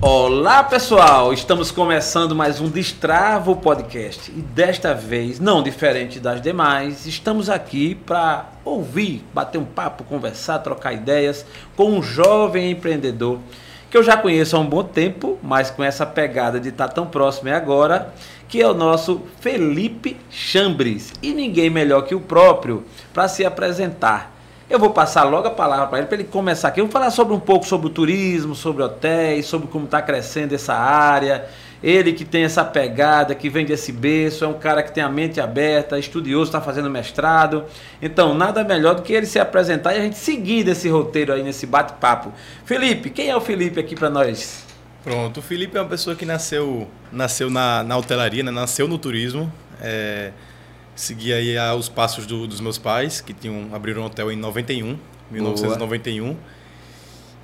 Olá pessoal, estamos começando mais um Destravo Podcast. E desta vez, não diferente das demais, estamos aqui para ouvir, bater um papo, conversar, trocar ideias com um jovem empreendedor que eu já conheço há um bom tempo, mas com essa pegada de estar tão próximo é agora, que é o nosso Felipe Chambres. E ninguém melhor que o próprio para se apresentar. Eu vou passar logo a palavra para ele, para ele começar aqui. Vamos falar sobre um pouco sobre o turismo, sobre hotéis, sobre como está crescendo essa área. Ele que tem essa pegada, que vem desse berço, é um cara que tem a mente aberta, estudioso, está fazendo mestrado. Então, nada melhor do que ele se apresentar e a gente seguir desse roteiro aí, nesse bate-papo. Felipe, quem é o Felipe aqui para nós? Pronto, o Felipe é uma pessoa que nasceu, nasceu na, na hotelaria, né? nasceu no turismo. É Segui aí os passos do, dos meus pais, que tinham abriram um hotel em 91, 1991. Boa.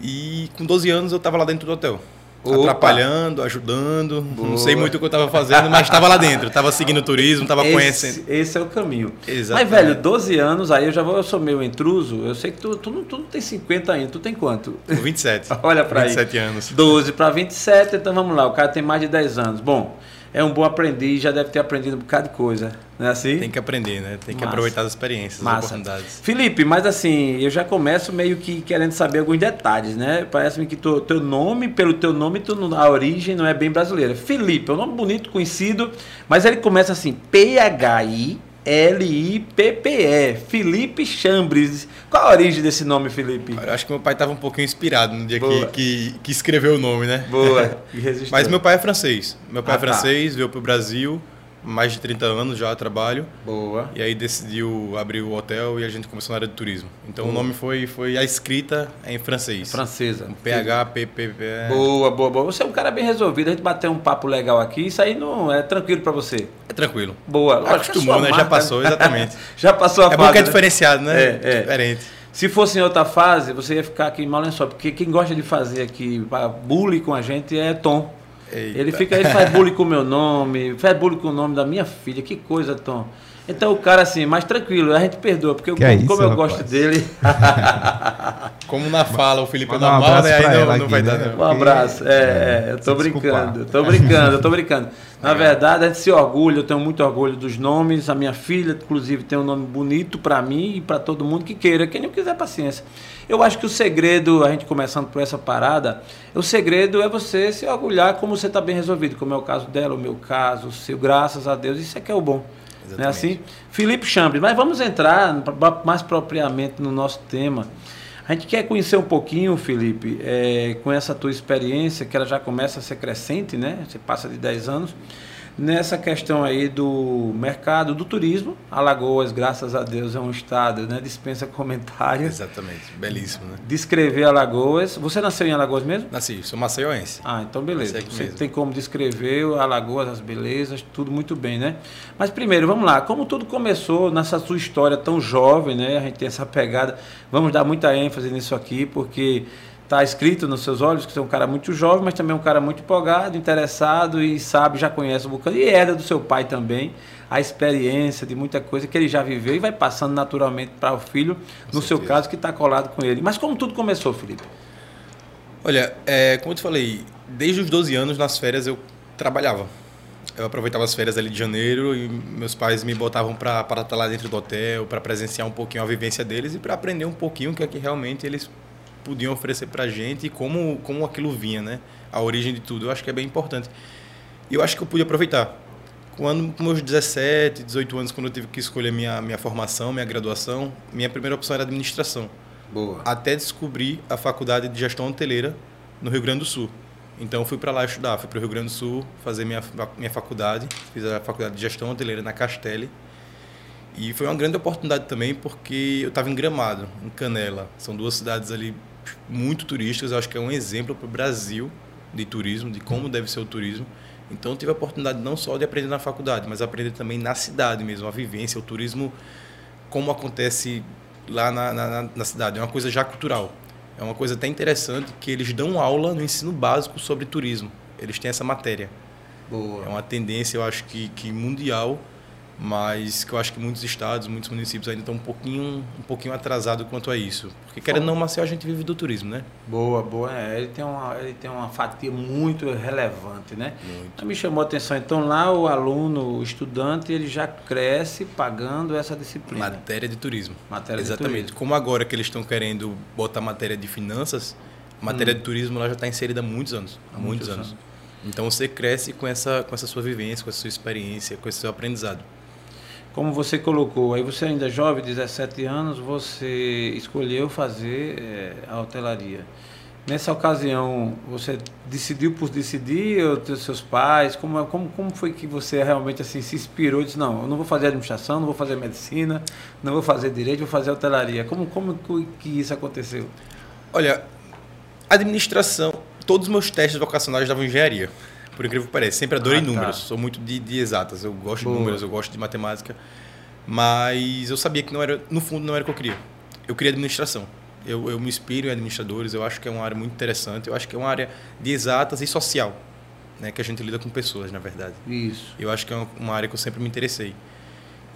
E com 12 anos eu estava lá dentro do hotel. Opa. Atrapalhando, ajudando. Boa. Não sei muito o que eu estava fazendo, mas estava lá dentro. Estava seguindo turismo, estava conhecendo. Esse é o caminho. Exatamente. Mas, velho, 12 anos, aí eu já vou, eu sou meio intruso. Eu sei que tu, tu, não, tu não tem 50 ainda. Tu tem quanto? 27. Olha para aí. 27 anos. 12 para 27, então vamos lá. O cara tem mais de 10 anos. Bom, é um bom aprendiz, já deve ter aprendido um bocado de coisa. Não é assim? Tem que aprender, né? Tem que Massa. aproveitar as experiências, Massa. as oportunidades. Felipe, mas assim, eu já começo meio que querendo saber alguns detalhes, né? Parece-me que tu, teu nome, pelo teu nome, tu, a origem não é bem brasileira. Felipe, é um nome bonito, conhecido, mas ele começa assim, P-H-I L-I-P-P-E, Felipe Chambres. Qual a origem desse nome, Felipe? Eu acho que meu pai estava um pouquinho inspirado no dia que, que, que, escreveu o nome, né? Boa. Mas meu pai é francês. Meu pai é ah, é francês, tá. veio para o Brasil mais de 30 anos já trabalho. Boa. E aí decidiu abrir o hotel e a gente começou na área de turismo. Então boa. o nome foi, foi a escrita em francês. Francesa. PH, PPP. Boa, boa, boa. Você é um cara bem resolvido. A gente bateu um papo legal aqui. Isso aí não é tranquilo para você? É tranquilo. Boa. Acostumou, né? Já passou, exatamente. já passou a é fase. É bom que é diferenciado, né? É, é. Diferente. Se fosse em outra fase, você ia ficar aqui em Malençol, porque quem gosta de fazer aqui bullying com a gente é Tom. Eita. Ele fica, ele faz bullying com o meu nome, faz bullying com o nome da minha filha, que coisa, Tom. Então o cara assim, mais tranquilo, a gente perdoa, porque eu, é como, eu gosto dele. como na fala, o Felipe é normal, né? Aí não, não vai dar. Né? Um abraço. É, é, eu tô brincando, tô brincando, eu tô brincando. Na é. verdade, a gente se orgulha, eu tenho muito orgulho dos nomes. A minha filha, inclusive, tem um nome bonito para mim e para todo mundo que queira. Quem não quiser, paciência. Eu acho que o segredo, a gente começando por essa parada, o segredo é você se orgulhar como você está bem resolvido, como é o caso dela, o meu caso, o seu, graças a Deus, isso é que é o bom. Exatamente. Não é assim? Felipe Chambres, mas vamos entrar mais propriamente no nosso tema. A gente quer conhecer um pouquinho, Felipe, é, com essa tua experiência, que ela já começa a ser crescente, né? Você passa de 10 anos nessa questão aí do mercado do turismo. Alagoas, graças a Deus, é um estado, né? Dispensa comentários. Exatamente, belíssimo, né? Descrever Alagoas. Você nasceu em Alagoas mesmo? Nasci, sou maceioense. Ah, então beleza. Você mesmo. tem como descrever Alagoas, as belezas, tudo muito bem, né? Mas primeiro, vamos lá. Como tudo começou nessa sua história tão jovem, né? A gente tem essa pegada. Vamos dar muita ênfase nisso aqui, porque está escrito nos seus olhos que você é um cara muito jovem, mas também um cara muito empolgado, interessado e sabe, já conhece o bocado. E herda do seu pai também a experiência de muita coisa que ele já viveu e vai passando naturalmente para o filho, com no certeza. seu caso, que está colado com ele. Mas como tudo começou, Felipe? Olha, é, como eu te falei, desde os 12 anos, nas férias, eu trabalhava. Eu aproveitava as férias ali de janeiro e meus pais me botavam para estar lá dentro do hotel, para presenciar um pouquinho a vivência deles e para aprender um pouquinho o que é que realmente eles podiam oferecer para a gente e como, como aquilo vinha, né? A origem de tudo. Eu acho que é bem importante. E eu acho que eu pude aproveitar. Quando, com meus 17, 18 anos, quando eu tive que escolher minha, minha formação, minha graduação, minha primeira opção era administração. Boa. Até descobrir a faculdade de gestão hoteleira no Rio Grande do Sul. Então fui para lá estudar, fui para o Rio Grande do Sul fazer minha, minha faculdade, fiz a faculdade de gestão hoteleira na Castelli. E foi uma grande oportunidade também porque eu estava em Gramado, em Canela. São duas cidades ali muito turísticas. Eu acho que é um exemplo para o Brasil de turismo, de como deve ser o turismo. Então, eu tive a oportunidade não só de aprender na faculdade, mas aprender também na cidade mesmo, a vivência, o turismo, como acontece lá na, na, na cidade. É uma coisa já cultural. É uma coisa até interessante que eles dão aula no ensino básico sobre turismo. Eles têm essa matéria. Boa. É uma tendência, eu acho que, que mundial mas que eu acho que muitos estados, muitos municípios ainda estão um pouquinho, um pouquinho atrasados quanto a isso. Porque querendo ou não, Maceió a gente vive do turismo, né? Boa, boa. É, ele, tem uma, ele tem uma fatia muito relevante, né? Muito. Me chamou a atenção. Então lá o aluno, o estudante, ele já cresce pagando essa disciplina. Matéria de turismo. Matéria Exatamente. de turismo. Como agora que eles estão querendo botar matéria de finanças, a matéria hum. de turismo lá já está inserida há muitos anos. Há muitos, muitos anos. anos. Então você cresce com essa, com essa sua vivência, com essa sua experiência, com esse seu aprendizado como você colocou, aí você ainda é jovem, 17 anos, você escolheu fazer é, a hotelaria. Nessa ocasião, você decidiu por decidir, ou os seus pais, como, como, como foi que você realmente assim se inspirou e disse, não, eu não vou fazer administração, não vou fazer medicina, não vou fazer direito, vou fazer hotelaria. Como, como que isso aconteceu? Olha, administração, todos os meus testes vocacionais davam engenharia por incrível que pareça. Sempre adorei ah, tá. números, sou muito de, de, exatas. Eu gosto Boa. de números, eu gosto de matemática. Mas eu sabia que não era, no fundo não era o que eu queria. Eu queria administração. Eu, eu me inspiro em administradores, eu acho que é uma área muito interessante. Eu acho que é uma área de exatas e social, né? que a gente lida com pessoas, na verdade. Isso. Eu acho que é uma, uma área que eu sempre me interessei.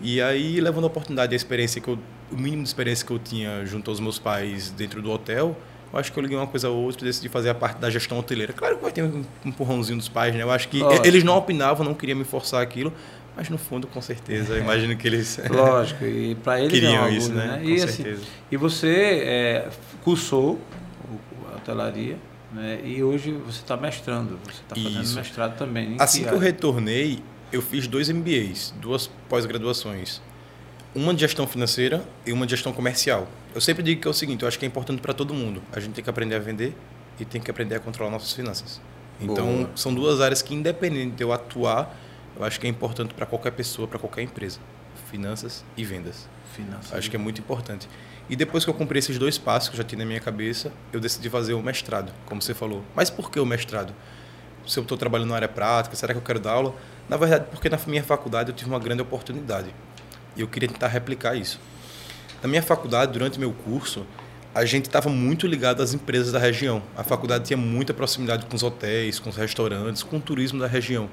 E aí, levando a oportunidade, a experiência que eu, o mínimo de experiência que eu tinha junto aos meus pais dentro do hotel, eu acho que eu liguei uma coisa ou outra e decidi fazer a parte da gestão hoteleira. Claro que vai ter um empurrãozinho dos pais, né? Eu acho que Lógico. eles não opinavam, não queriam me forçar aquilo, mas no fundo, com certeza, eu imagino que eles. Lógico, e para eles queriam é isso, né? né? Com e, assim, certeza. Assim, e você é, cursou a hotelaria. Né? E hoje você está mestrando, você está fazendo isso. mestrado também. Assim que, que eu retornei, eu fiz dois MBAs, duas pós-graduações uma de gestão financeira e uma de gestão comercial. Eu sempre digo que é o seguinte, eu acho que é importante para todo mundo. A gente tem que aprender a vender e tem que aprender a controlar nossas finanças. Então, Boa. são duas áreas que, independente de eu atuar, eu acho que é importante para qualquer pessoa, para qualquer empresa. Finanças e vendas. Finanças. Acho que é muito importante. E depois que eu cumpri esses dois passos que eu já tinha na minha cabeça, eu decidi fazer o mestrado, como você falou. Mas por que o mestrado? Se eu estou trabalhando na área prática, será que eu quero dar aula? Na verdade, porque na minha faculdade eu tive uma grande oportunidade. E eu queria tentar replicar isso. Na minha faculdade, durante meu curso, a gente estava muito ligado às empresas da região. A faculdade tinha muita proximidade com os hotéis, com os restaurantes, com o turismo da região.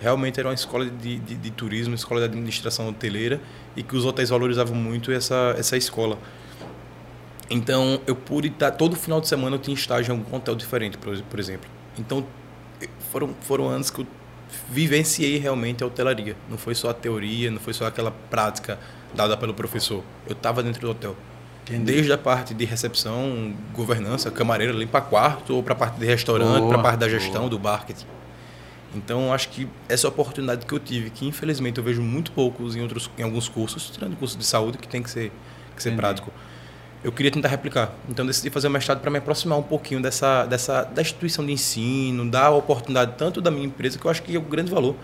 Realmente era uma escola de, de, de turismo, escola de administração hoteleira, e que os hotéis valorizavam muito essa, essa escola. Então, eu pude estar. Todo final de semana eu tinha estágio em algum hotel diferente, por, por exemplo. Então, foram, foram anos que eu vivenciei realmente a hotelaria. Não foi só a teoria, não foi só aquela prática dada pelo professor. Eu estava dentro do hotel. Entendi. Desde a parte de recepção, governança, camareira, limpar quarto, ou para a parte de restaurante, para a parte da gestão, boa. do marketing. Então, acho que essa oportunidade que eu tive, que infelizmente eu vejo muito poucos em, outros, em alguns cursos, tirando curso de saúde, que tem que ser, que ser prático, eu queria tentar replicar. Então decidi fazer o mestrado para me aproximar um pouquinho dessa, dessa da instituição de ensino, dar a oportunidade tanto da minha empresa, que eu acho que é o grande valor,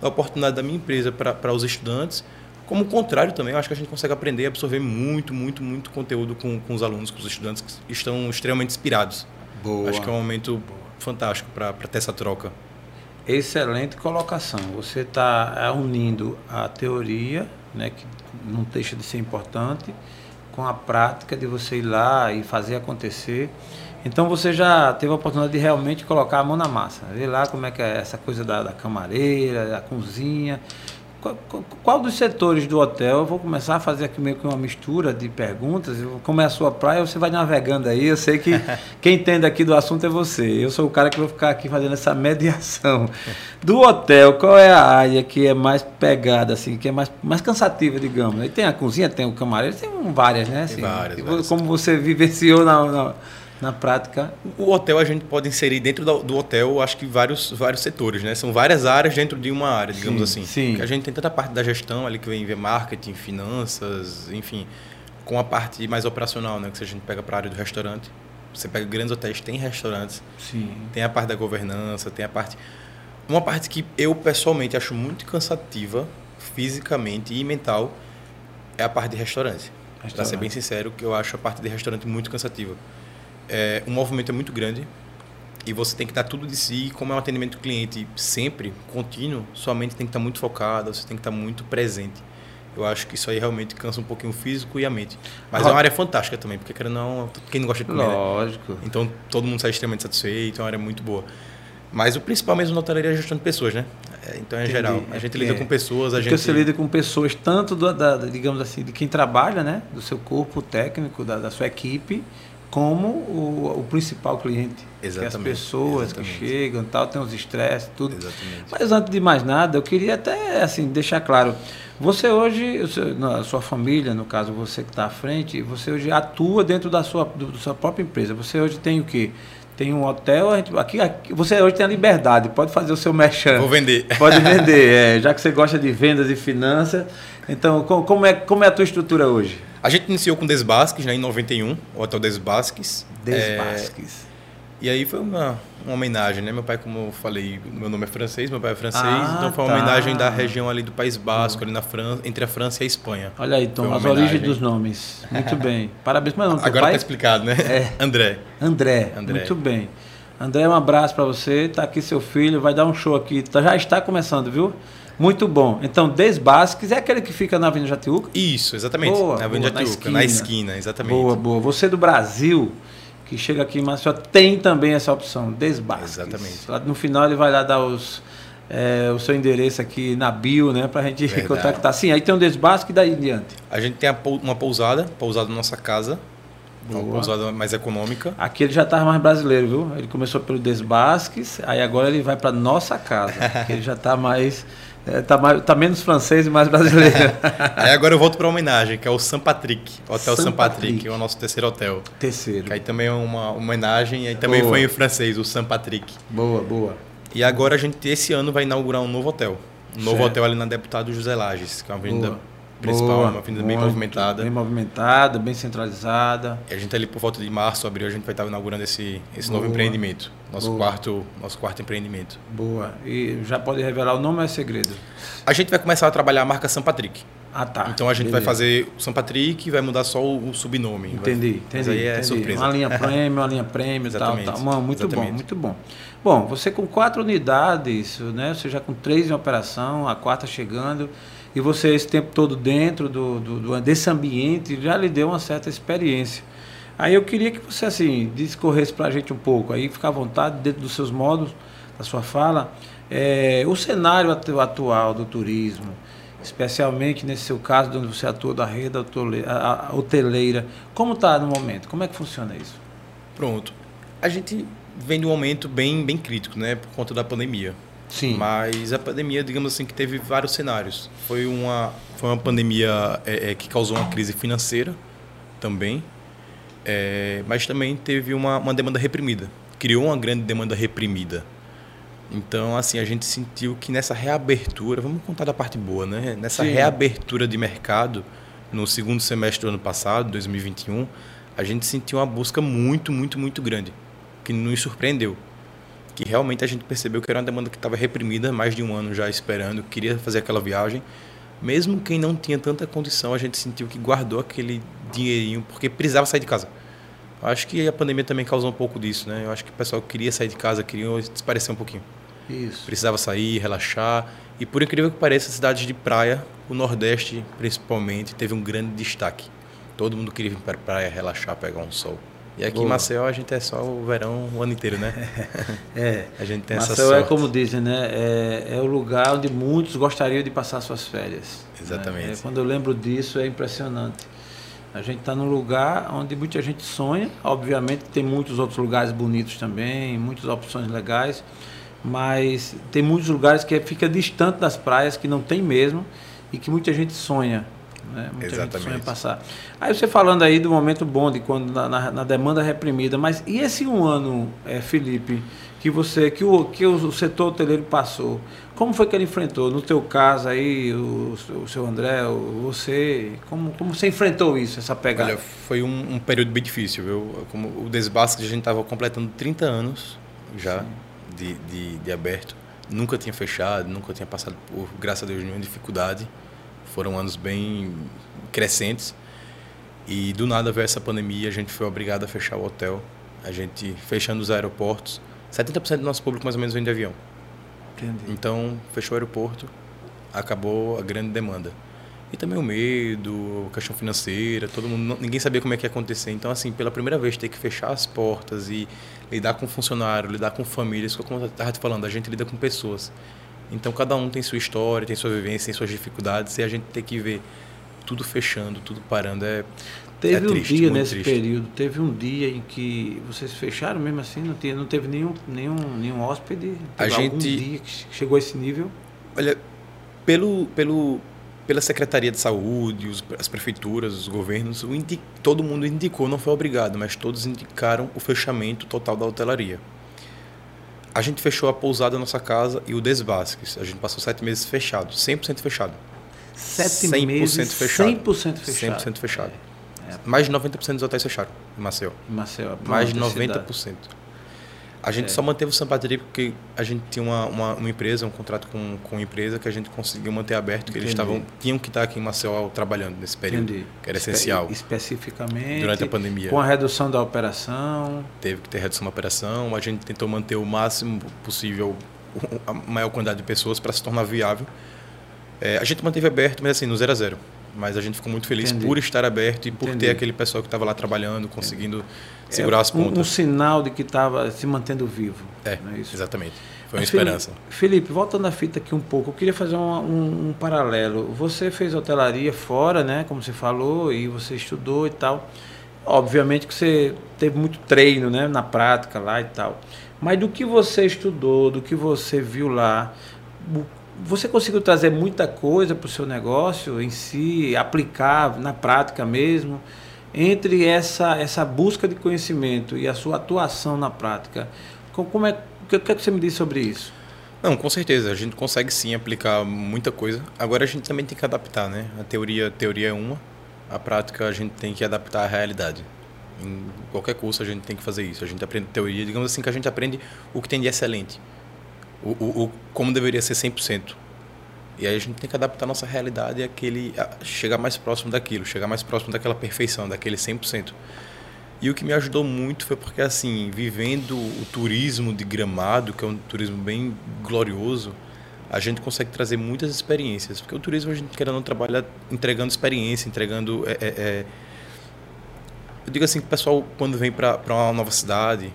da oportunidade da minha empresa para os estudantes, como o contrário também, eu acho que a gente consegue aprender e absorver muito, muito, muito conteúdo com, com os alunos, com os estudantes que estão extremamente inspirados. Boa. Acho que é um momento Boa. fantástico para ter essa troca. Excelente colocação. Você está unindo a teoria, né, que não deixa de ser importante, com a prática de você ir lá e fazer acontecer. Então você já teve a oportunidade de realmente colocar a mão na massa, ver lá como é que é essa coisa da, da camareira, da cozinha. Qual, qual, dos setores do hotel? Eu vou começar a fazer aqui meio que uma mistura de perguntas. Como é a sua praia, você vai navegando aí. Eu sei que quem entende aqui do assunto é você. Eu sou o cara que vou ficar aqui fazendo essa mediação. Do hotel, qual é a área que é mais pegada, assim, que é mais, mais cansativa, digamos? Aí tem a cozinha, tem o camareiro, tem várias, né? Assim, tem várias, várias. Como você vivenciou na, na na prática. O hotel a gente pode inserir dentro do, hotel, acho que vários, vários setores, né? São várias áreas dentro de uma área, digamos sim, assim. Sim. Que a gente tem tanta parte da gestão ali que vem ver marketing, finanças, enfim, com a parte mais operacional, né? Que se a gente pega para a área do restaurante, você pega grandes hotéis, tem restaurantes. Sim. Tem a parte da governança, tem a parte uma parte que eu pessoalmente acho muito cansativa fisicamente e mental é a parte de restaurante. restaurante. Para ser bem sincero, que eu acho a parte de restaurante muito cansativa é, o movimento é muito grande e você tem que dar tudo de si. Como é um atendimento cliente sempre, contínuo, sua mente tem que estar muito focada, você tem que estar muito presente. Eu acho que isso aí realmente cansa um pouquinho o físico e a mente. Mas ah, é uma área fantástica também, porque querendo não, quem não gosta de comer. Né? Lógico. Né? Então todo mundo sai extremamente satisfeito, é uma área muito boa. Mas o principal mesmo na hotelaria é a gestão de pessoas, né? É, então é Entendi. geral. A gente é, lida com pessoas, a Porque gente. você lida com pessoas tanto do, da, digamos assim, de quem trabalha, né? Do seu corpo técnico, da, da sua equipe, como o, o principal cliente. Exatamente. Que as pessoas exatamente. que chegam tal, tem os estresses, tudo. Exatamente. Mas antes de mais nada, eu queria até assim, deixar claro. Você hoje, na sua família, no caso você que está à frente, você hoje atua dentro da sua, do, da sua própria empresa. Você hoje tem o quê? Tem um hotel, aqui, aqui, você hoje tem a liberdade, pode fazer o seu merchan. Vou vender. Pode vender, é, já que você gosta de vendas e finanças. Então, como é, como é a tua estrutura hoje? A gente iniciou com Desbasques, né, em 91, o Hotel Desbasques. Desbasques. É, e aí foi uma, uma homenagem, né? Meu pai, como eu falei, meu nome é francês, meu pai é francês, ah, então foi uma tá. homenagem da região ali do País Basco, ali na França, entre a França e a Espanha. Olha aí, então, as origens dos nomes. Muito bem. Parabéns, meu nome. Agora pai? tá explicado, né? É. André. André. André. Muito bem. André, um abraço para você. Tá aqui seu filho, vai dar um show aqui. Tá, já está começando, viu? Muito bom. Então, Desbasques é aquele que fica na Avenida Jatiuca? Isso, exatamente. Boa, na Avenida boa, Jatiuca, na esquina. na esquina, exatamente. Boa, boa. Você do Brasil, que chega aqui em Maceió, tem também essa opção, Desbasques. Exatamente. No final ele vai lá dar os, é, o seu endereço aqui na bio, né? Pra gente Verdade. contactar. Sim, aí tem um Desbasque e daí em diante. A gente tem uma pousada, pousada na nossa casa. Boa. Uma pousada mais econômica. Aqui ele já estava mais brasileiro, viu? Ele começou pelo Desbasques, aí agora ele vai para nossa casa, ele já está mais é, tá, mais, tá menos francês e mais brasileiro. aí agora eu volto para homenagem, que é o St. Patrick, Hotel St. Patrick, que é o nosso terceiro hotel. Terceiro. Que aí também é uma homenagem, e também boa. foi em francês, o St. Patrick. Boa, boa. E agora a gente, esse ano, vai inaugurar um novo hotel. Um novo certo. hotel ali na Deputado José Lages, que é uma avenida boa principal, Boa, uma avenida bem movimentada. Bem movimentada, bem centralizada. E a gente tá ali por volta de março, abril, a gente vai estar inaugurando esse, esse novo empreendimento. Nosso Boa. quarto, nosso quarto empreendimento. Boa. E já pode revelar o nome ou é segredo? A gente vai começar a trabalhar a marca São Patrick. Ah, tá. Então a gente Beleza. vai fazer o São Patrick e vai mudar só o, o subnome. Entendi, vai... entendi. Aí é entendi. surpresa. Uma linha prêmio, uma linha prêmio, tal, tal. muito Exatamente. bom, muito bom. Bom, você com quatro unidades, né? Você já com três em operação, a quarta chegando e você esse tempo todo dentro do, do, desse ambiente já lhe deu uma certa experiência. Aí eu queria que você assim discorresse para a gente um pouco, aí ficar à vontade dentro dos seus modos, da sua fala, é, o cenário atual do turismo, especialmente nesse seu caso, onde você atua da rede hoteleira, como está no momento? Como é que funciona isso? Pronto. A gente vem de um momento bem, bem crítico, né, por conta da pandemia. Sim. Mas a pandemia, digamos assim, que teve vários cenários. Foi uma, foi uma pandemia é, é, que causou uma crise financeira também, é, mas também teve uma, uma demanda reprimida. Criou uma grande demanda reprimida. Então, assim, a gente sentiu que nessa reabertura, vamos contar da parte boa, né? Nessa Sim. reabertura de mercado, no segundo semestre do ano passado, 2021, a gente sentiu uma busca muito, muito, muito grande, que nos surpreendeu que realmente a gente percebeu que era uma demanda que estava reprimida mais de um ano já esperando, queria fazer aquela viagem. Mesmo quem não tinha tanta condição, a gente sentiu que guardou aquele dinheirinho porque precisava sair de casa. Acho que a pandemia também causou um pouco disso, né? Eu acho que o pessoal queria sair de casa, queria desaparecer um pouquinho. Isso. Precisava sair, relaxar. E por incrível que pareça, cidades de praia, o Nordeste principalmente, teve um grande destaque. Todo mundo queria vir para a praia, relaxar, pegar um sol. E aqui Boa. em Maceió a gente é só o verão o ano inteiro, né? é. A gente tem Maceió essa sorte. é como dizem, né? É, é, o lugar onde muitos gostariam de passar suas férias. Né? Exatamente. Né? É, quando eu lembro disso é impressionante. A gente está num lugar onde muita gente sonha. Obviamente tem muitos outros lugares bonitos também, muitas opções legais, mas tem muitos lugares que fica distante das praias, que não tem mesmo, e que muita gente sonha. Né? Muita Exatamente. gente sonha passar. Aí você falando aí do momento bom de quando na, na, na demanda reprimida, mas e esse um ano, é, Felipe, que você, que o, que o, setor hoteleiro passou? Como foi que ele enfrentou? No teu caso aí, o, o seu André, você, como, como você enfrentou isso, essa pegada? Olha, foi um, um período bem difícil, viu? Como o Desbasque, a gente estava completando 30 anos já de, de, de aberto. Nunca tinha fechado, nunca tinha passado por, graças a Deus, nenhuma dificuldade. Foram anos bem crescentes. E do nada veio essa pandemia, a gente foi obrigado a fechar o hotel, a gente fechando os aeroportos. 70% do nosso público mais ou menos vem de avião. Entendi. Então, fechou o aeroporto, acabou a grande demanda. E também o medo, a questão financeira, todo mundo, ninguém sabia como é que ia acontecer. Então, assim, pela primeira vez ter que fechar as portas e lidar com funcionário, lidar com famílias, como eu estava te falando, a gente lida com pessoas. Então cada um tem sua história, tem sua vivência, tem suas dificuldades e a gente tem que ver tudo fechando, tudo parando é Teve é triste, um dia nesse triste. período, teve um dia em que vocês fecharam mesmo assim, não, tinha, não teve nenhum, nenhum, nenhum hóspede? A gente- dia que chegou a esse nível? Olha, pelo, pelo, pela Secretaria de Saúde, os- as prefeituras, os governos, o indi- todo mundo indicou, não foi obrigado, mas todos indicaram o fechamento total da hotelaria. A gente fechou a pousada da nossa casa e o Desbasques. A gente passou sete meses fechado, 100% fechado. Sete 100% meses, fechado. 100% fechado. 100% fechado. É, Mais de 90% dos hotéis fecharam em Maceió. Em Maceió. Mais de pronto, 90%. cidade. A gente É. só manteve o Sampateria porque a gente tinha uma, uma, uma empresa, um contrato com, com uma empresa que a gente conseguiu manter aberto, que eles Entendi. estavam tinham que estar aqui em Maceió trabalhando nesse período, Entendi. que era Espe- essencial. Especificamente. Durante a pandemia. Com a redução da operação. Teve que ter redução da operação, a gente tentou manter o máximo possível a maior quantidade de pessoas para se tornar viável. É, a gente manteve aberto, mas assim, no zero a zero. Mas a gente ficou muito feliz Entendi. por estar aberto e por Entendi. ter aquele pessoal que estava lá trabalhando, conseguindo segurar É as um- Um, pontas. sinal de que estava se mantendo vivo. É, é isso? exatamente. Foi uma Mas, esperança. Felipe, voltando à fita aqui um pouco, eu queria fazer um, um- um paralelo. Você fez hotelaria fora, né? Como você falou, e você estudou e tal. Obviamente que você teve muito treino, né? Na prática lá e tal. Mas do que você estudou, do que você viu lá, você conseguiu trazer muita coisa para o seu negócio em si, aplicar na prática mesmo? Entre essa, essa busca de conhecimento e a sua atuação na prática, co- como é, o que, o que é que você me diz sobre isso? Não, com certeza. A gente consegue sim aplicar muita coisa. Agora a gente também tem que adaptar, né? A teoria, a teoria é uma, a prática a gente tem que adaptar à realidade. Em qualquer curso a gente tem que fazer isso. A gente aprende teoria, digamos assim, que a gente aprende o que tem de excelente. O, o, o- como deveria ser 100%. E aí a gente tem que adaptar a nossa realidade àquele, a chegar mais próximo daquilo, chegar mais próximo daquela perfeição, daquele 100%. E o que me ajudou muito foi porque, assim, vivendo o turismo de Gramado, que é um turismo bem glorioso, a gente consegue trazer muitas experiências. Porque o turismo a gente querendo ou não trabalha entregando experiência, entregando. é, é, é... Eu digo assim que o pessoal, quando vem para uma nova cidade,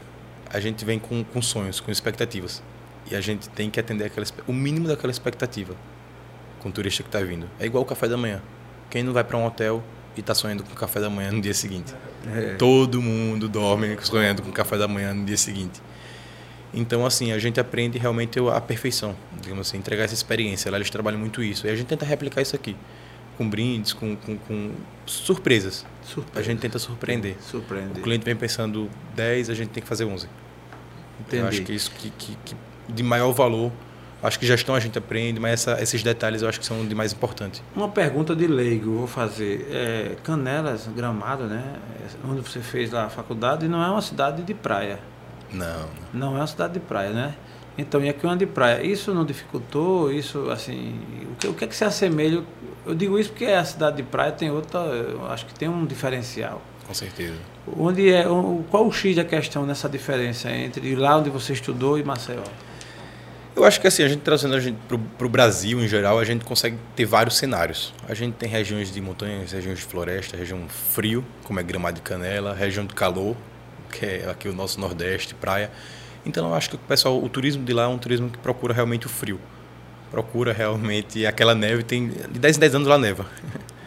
a gente vem com, com sonhos, com expectativas. E a gente tem que atender aquela, o mínimo daquela expectativa com o turista que está vindo. É igual o café da manhã. Quem não vai para um hotel e está sonhando com o café da manhã no dia seguinte? É. Todo mundo dorme sonhando com café da manhã no dia seguinte. Então, assim, a gente aprende realmente a perfeição, digamos assim, entregar essa experiência. Lá eles trabalham muito isso. E a gente tenta replicar isso aqui, com brindes, com, com, com surpresas. Surpresa. A gente tenta surpreender. Surpreender. O cliente vem pensando 10, a gente tem que fazer 11. Entendi. Eu acho que isso que, que, que de maior valor, acho que gestão a gente aprende, mas essa, esses detalhes eu acho que são de mais importante. Uma pergunta de leigo, vou fazer. É, Canelas, Gramado, né? É, Onde você fez lá a faculdade, não é uma cidade de praia. Não, Não é uma cidade de praia, né? Então, e aqui é uma de praia. Isso não dificultou? Isso, assim, o que, o que é que se assemelha? Eu digo isso porque a cidade de praia tem outra, acho que tem um diferencial. com certeza. Onde é, qual o X da questão nessa diferença entre lá onde você estudou e Maceió? Eu acho que assim, a gente trazendo a gente para o Brasil em geral, a gente consegue ter vários cenários. A gente tem regiões de montanhas, regiões de floresta, região frio, como é Gramado de Canela, região de calor, que é aqui o nosso Nordeste, praia. Então eu acho que o pessoal, o turismo de lá é um turismo que procura realmente o frio. Procura realmente aquela neve, tem de 10 em 10 anos lá neva.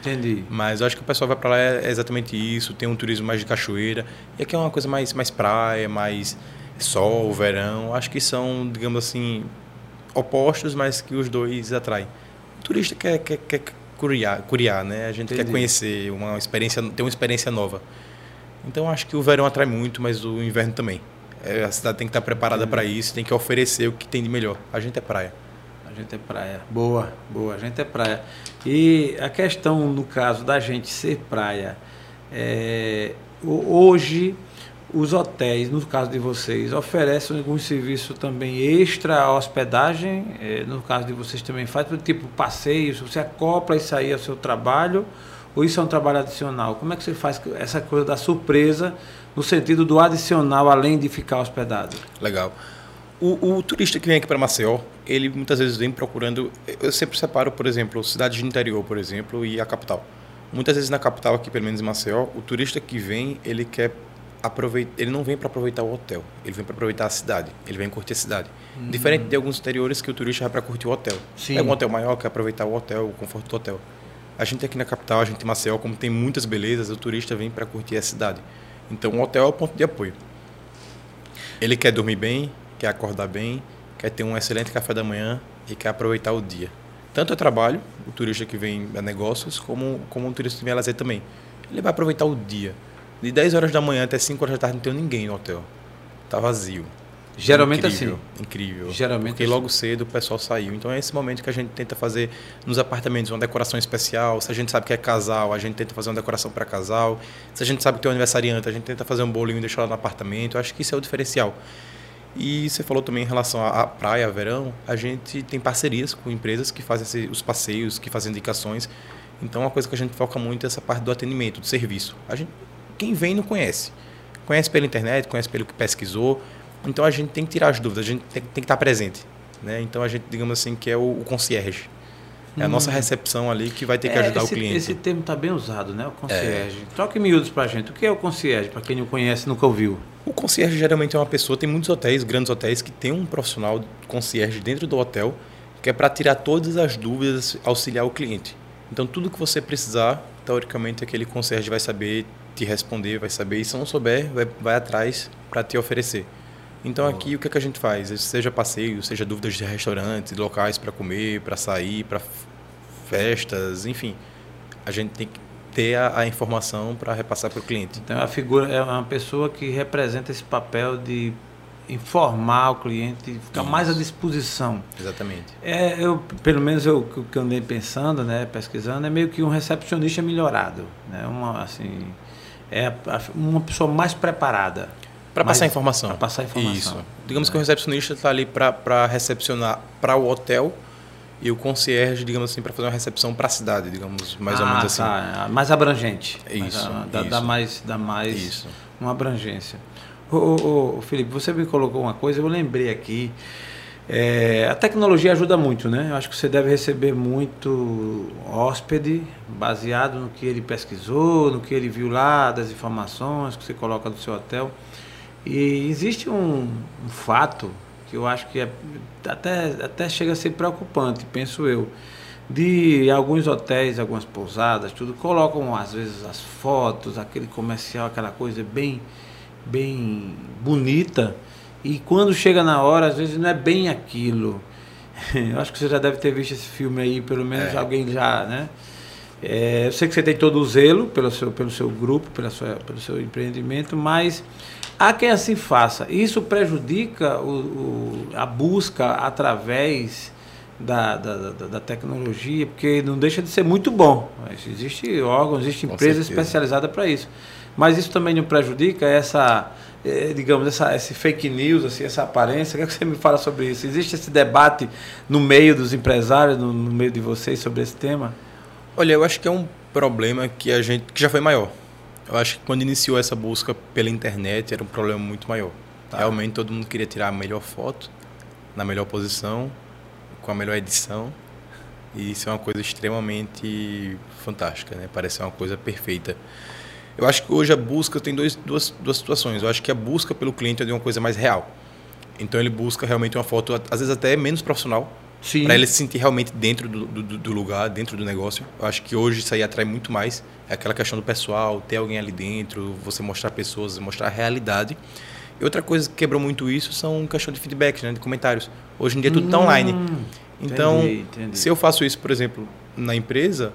Entendi. Mas eu acho que o pessoal vai para lá é exatamente isso, tem um turismo mais de cachoeira. E aqui é uma coisa mais, mais praia, mais sol, verão. Acho que são, digamos assim, opostos, mas que os dois atraem. O turista quer, quer, quer curiar, curiar, né? A gente Entendi. quer conhecer uma experiência, ter uma experiência nova. Então acho que o verão atrai muito, mas o inverno também. É, a cidade tem que estar preparada para isso, tem que oferecer o que tem de melhor. A gente é praia. A gente é praia. Boa, boa, a gente é praia. E a questão, no caso da gente ser praia, é, ho- hoje os hotéis, no caso de vocês, oferecem algum serviço também extra à hospedagem? É, no caso de vocês também faz, tipo passeios, você acopla isso aí ao seu trabalho, ou isso é um trabalho adicional? Como é que você faz essa coisa da surpresa, no sentido do adicional, além de ficar hospedado? Legal. O, o turista que vem aqui para Maceió, ele muitas vezes vem procurando. Eu sempre separo, por exemplo, cidades de interior, por exemplo, e a capital. Muitas vezes na capital, aqui pelo menos em Maceió, o turista que vem, ele quer aproveita, ele não vem para aproveitar o hotel, ele vem para aproveitar a cidade, ele vem curtir a cidade. Diferente de alguns interiores que o turista vai para curtir o hotel. Sim. É um hotel maior, quer aproveitar o hotel, o conforto do hotel. A gente aqui na capital, a gente em Maceió, como tem muitas belezas, o turista vem para curtir a cidade. Então o hotel é o ponto de apoio. Ele quer dormir bem, quer acordar bem, quer ter um excelente café da manhã e quer aproveitar o dia. Tanto é trabalho, o turista que vem a negócios, como, como o turista que vem a lazer também. Ele vai aproveitar o dia. De 10 horas da manhã até 5 horas da tarde não tem ninguém no hotel. Tá vazio. Geralmente incrível, assim. Incrível. Geralmente Porque assim. logo cedo o pessoal saiu. Então é esse momento que a gente tenta fazer nos apartamentos uma decoração especial. Se a gente sabe que é casal, a gente tenta fazer uma decoração para casal. Se a gente sabe que tem um aniversariante, a gente tenta fazer um bolinho e deixar lá no apartamento. Eu acho que isso é o diferencial. E você falou também em relação à praia, verão, a gente tem parcerias com empresas que fazem os passeios, que fazem indicações. Então, uma coisa que a gente foca muito é essa parte do atendimento, do serviço. A gente, quem vem não conhece. Conhece pela internet, conhece pelo que pesquisou. Então, a gente tem que tirar as dúvidas, a gente tem, tem que estar presente. Né? Então, a gente, digamos assim, que é o, o concierge. É a hum. nossa recepção ali que vai ter que é, ajudar esse, o cliente. Esse termo está bem usado, né? O concierge. É. Troque miúdos para a gente. O que é o concierge, para quem não conhece, nunca ouviu? O concierge geralmente é uma pessoa, tem muitos hotéis, grandes hotéis, que tem um profissional concierge dentro do hotel, que é para tirar todas as dúvidas, auxiliar o cliente. Então, tudo que você precisar, teoricamente, aquele concierge vai saber te responder, vai saber, e se não souber, vai, vai atrás para te oferecer. Então, aqui, o que, é que a gente faz? Seja passeio, seja dúvidas de restaurantes, locais para comer, para sair, para festas, enfim. A gente tem que ter a, a informação para repassar para o cliente. Então, a figura é uma pessoa que representa esse papel de informar o cliente, ficar Isso. mais à disposição. Exatamente. É, eu, pelo menos eu que eu andei pensando, né, pesquisando, é meio que um recepcionista melhorado, né, uma assim, é uma pessoa mais preparada. Para passar informação. Para passar informação. Isso. Digamos é. que o recepcionista está ali para recepcionar para o hotel e o concierge, digamos assim, para fazer uma recepção para a cidade, digamos, mais ah, ou menos assim. Tá. Mais abrangente. Isso. Mais, dá, isso. dá, mais, dá mais isso. uma abrangência. Ô, ô, ô, Felipe, você me colocou uma coisa, eu lembrei aqui. É, a tecnologia ajuda muito, né? Eu acho que você deve receber muito hóspede baseado no que ele pesquisou, no que ele viu lá, das informações que você coloca no seu hotel. E existe um, um fato que eu acho que é, até, até chega a ser preocupante, penso eu. De alguns hotéis, algumas pousadas, tudo, colocam às vezes as fotos, aquele comercial, aquela coisa bem bem bonita e quando chega na hora, às vezes não é bem aquilo. Eu acho que você já deve ter visto esse filme aí, pelo menos é. alguém já, né? É, eu sei que você tem todo o zelo pelo seu, pelo seu grupo, pela sua, pelo seu empreendimento, mas há quem assim faça. Isso prejudica o, o a busca através da, da, da, da, tecnologia, porque não deixa de ser muito bom. Existe órgãos, existe empresa especializada para isso. Mas isso também não prejudica essa, eh, digamos, essa, esse fake news, assim, essa aparência. O que, é que você me fala sobre isso? Existe esse debate no meio dos empresários, no, no meio de vocês sobre esse tema? Olha, eu acho que é um problema que a gente que já foi maior. Eu acho que quando iniciou essa busca pela internet era um problema muito maior. Tá. Realmente todo mundo queria tirar a melhor foto, na melhor posição, com a melhor edição. E isso é uma coisa extremamente fantástica, né? Parece uma coisa perfeita. Eu acho que hoje a busca tem dois, duas, duas situações. Eu acho que a busca pelo cliente é de uma coisa mais real. Então ele busca realmente uma foto, às vezes até menos profissional, para ele se sentir realmente dentro do, do, do, lugar, dentro do negócio. Eu acho que hoje isso aí atrai muito mais. É aquela questão do pessoal, ter alguém ali dentro, você mostrar pessoas, mostrar a realidade. E outra coisa que quebrou muito isso são questão de feedbacks, né, de comentários. Hoje em dia tudo está hum, online. Então, entendi, entendi. se eu faço isso, por exemplo, na empresa,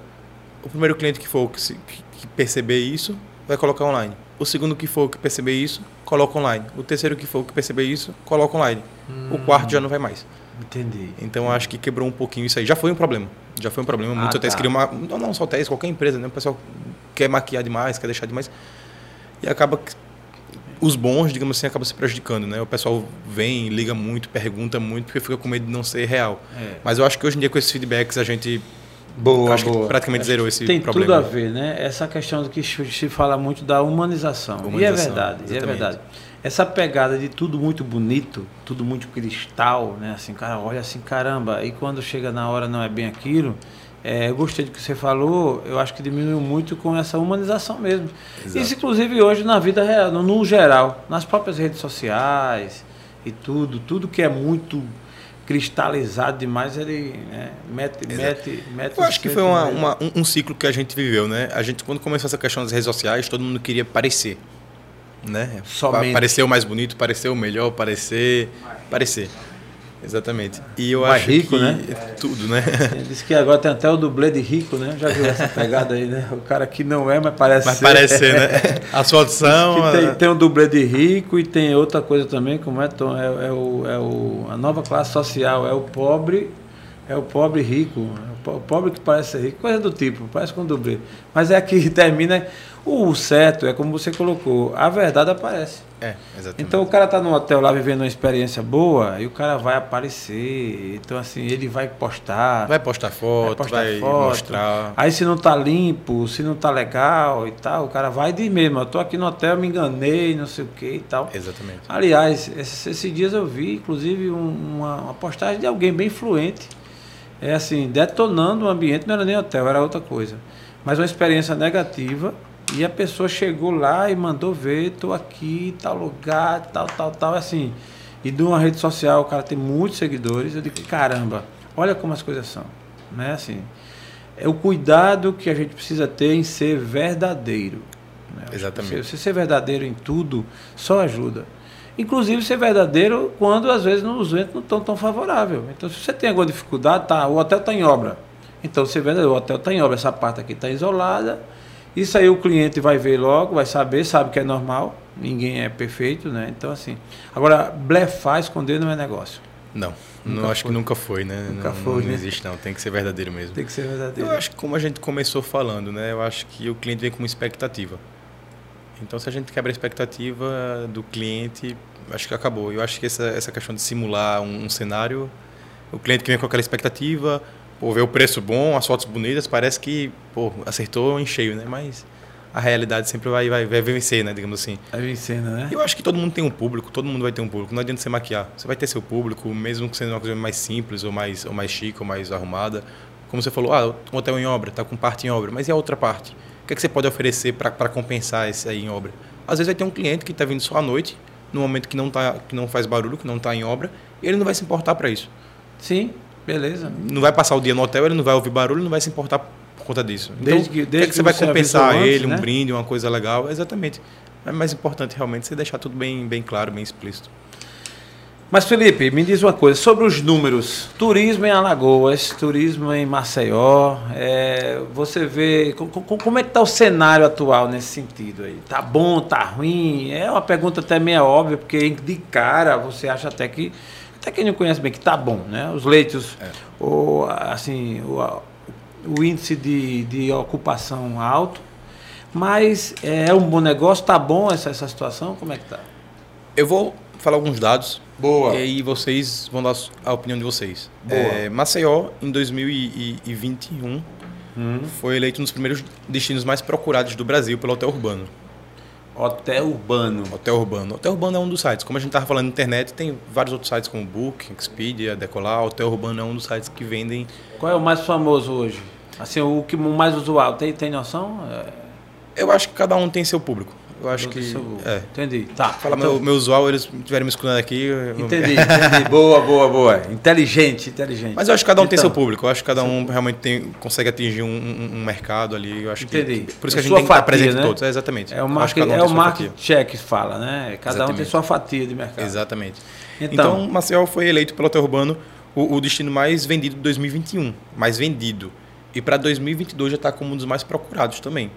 o primeiro cliente que for que, se, que perceber isso vai colocar online. O segundo que for que perceber isso, coloca online. O terceiro que for que perceber isso, coloca online. Hum. O quarto já não vai mais. Entendi. Então acho que quebrou um pouquinho isso aí. Já foi um problema. Já foi um problema. Muitos ah, hotéis tá. queriam uma. Não, não só hotéis, qualquer empresa, né? O pessoal quer maquiar demais, quer deixar demais. E acaba que os bons, digamos assim, acabam se prejudicando, né? O pessoal vem, liga muito, pergunta muito, porque fica com medo de não ser real. É. Mas eu acho que hoje em dia com esses feedbacks a gente Boa, acho boa. que praticamente acho zerou esse tem problema. Tem tudo a ver, né? Essa questão do que se fala muito da humanização. humanização e é verdade, exatamente. é verdade. Essa pegada de tudo muito bonito, tudo muito cristal, né? Assim, cara, olha assim, caramba. E quando chega na hora não é bem aquilo, É, eu gostei do que você falou, eu acho que diminuiu muito com essa humanização mesmo. Exato. Isso, inclusive, hoje na vida real, no, no geral, nas próprias redes sociais e tudo, tudo que é muito cristalizado demais, ele né, mete, mete, mete. Eu acho que foi uma, uma, um, um, ciclo que a gente viveu, né? A gente, quando começou essa questão das redes sociais, todo mundo queria parecer. Né? Somente. Parecer o mais bonito, parecer o melhor, parecer. Parecer. Exatamente. E eu Mais acho rico, que né? É tudo, né? Diz que agora tem até o dublê de rico, né? Já viu essa pegada aí, né? O cara que não é, mas parece mas ser. Parece ser, né? As fotos são. Tem, tem o dublê de rico e tem outra coisa também, como é, Tom? É, é, o, é o, a nova classe social, é o pobre, é o pobre rico, é o pobre que parece ser rico, coisa do tipo, parece com dublê. Mas é que termina. O certo é como você colocou, a verdade aparece. É, exatamente. Então o cara tá no hotel lá vivendo uma experiência boa e o cara vai aparecer. Então, assim, ele vai postar. Vai postar foto, vai, postar vai foto. mostrar. Aí se não tá limpo, se não tá legal e tal, o cara vai de mesmo. Eu tô aqui no hotel, me enganei, não sei o que e tal. Exatamente. Aliás, esses, esses dias eu vi, inclusive, um, uma, uma postagem de alguém bem influente. É assim, detonando o ambiente, não era nem hotel, era outra coisa. Mas uma experiência negativa e a pessoa chegou lá e mandou ver, estou aqui, tal lugar, tal, tal, tal, assim. E de uma rede social, o cara tem muitos seguidores, eu digo, caramba, olha como as coisas são. Né? Assim, é o cuidado que a gente precisa ter em ser verdadeiro. Né? Exatamente. Você, você ser verdadeiro em tudo só ajuda. Inclusive ser verdadeiro quando às vezes os ventos não estão tão favoráveis. Então, se você tem alguma dificuldade, tá, o hotel está em obra. Então, você vê, o hotel está em obra, essa parte aqui está isolada isso aí o cliente vai ver logo, vai saber, sabe que é normal, ninguém é perfeito, né? Então, assim. Agora, blefar, esconder não é negócio. Não. Nunca não acho foi. que nunca foi, né? Nunca não, foi. Não, né? existe, não. Tem que ser verdadeiro mesmo. Tem que ser verdadeiro. Eu acho que como a gente começou falando, né? Eu acho que o cliente vem com uma expectativa. Então, se a gente quebra a expectativa do cliente, acho que acabou. Eu acho que essa, essa questão de simular um, um cenário, o cliente que vem com aquela expectativa, pô, vê o preço bom, as fotos bonitas, parece que pô, acertou em cheio, né? Mas a realidade sempre vai, vai, vai vencer, né? Digamos assim. Vai vencendo, né? Eu acho que todo mundo tem um público, todo mundo vai ter um público. Não adianta você maquiar. Você vai ter seu público, mesmo sendo uma coisa mais simples, ou mais, ou mais chique, ou mais arrumada. Como você falou, ah, um hotel em obra, tá com parte em obra, mas e a outra parte? O que, é que você pode oferecer para compensar esse aí em obra? Às vezes vai ter um cliente que está vindo só à noite, no momento que não, tá, que não faz barulho, que não está em obra, e ele não vai se importar para isso. Sim, Beleza. Não vai passar o dia no hotel, ele não vai ouvir barulho, não vai se importar por conta disso. Então, desde que, desde que, que você vai compensar ele, antes, né? um brinde, uma coisa legal? Exatamente. É mais importante realmente você deixar tudo bem, bem claro, bem explícito. Mas Felipe, me diz uma coisa sobre os números. Turismo em Alagoas, turismo em Maceió. É, você vê com, com, como é que está o cenário atual nesse sentido aí? Tá bom, tá ruim? É uma pergunta até meio óbvia, porque de cara você acha até que até quem não conhece bem, que está bom, né? Os leitos, é. o, assim, o, o índice de, de ocupação alto, mas é um bom negócio, está bom essa, essa situação? Como é que está? Eu vou falar alguns dados. Boa. E aí vocês vão dar a opinião de vocês. Boa. É, Maceió, em 2021, hum. foi eleito um dos primeiros destinos mais procurados do Brasil pelo hotel urbano. Hotel Urbano. Hotel Urbano. Hotel Urbano é um dos sites. Como a gente estava falando na internet, tem vários outros sites como Book, Expedia, Decolar. Hotel Urbano é um dos sites que vendem. Qual é o mais famoso hoje? Assim, o que mais usual? Tem, tem noção? É... Eu acho que cada um tem seu público. Eu acho que. É. Entendi. Tá. Fala então... meu, meu usual, eles estiverem me escutando aqui. Entendi, entendi. boa, boa, boa. Inteligente, inteligente. Mas eu acho que cada um então, tem seu público. Eu acho que cada um realmente tem, consegue atingir um, um, mercado ali. Eu acho entendi. Que, por isso que a gente tem que estar presente né? todos. É, exatamente. É o market, um é o market check que fala, né? Cada exatamente. um tem sua fatia de mercado. Exatamente. Então, então Maceió foi eleito pelo Hotel Urbano o, o destino mais vendido de 2021. Mais vendido. E para 2022 já está como um dos mais procurados também.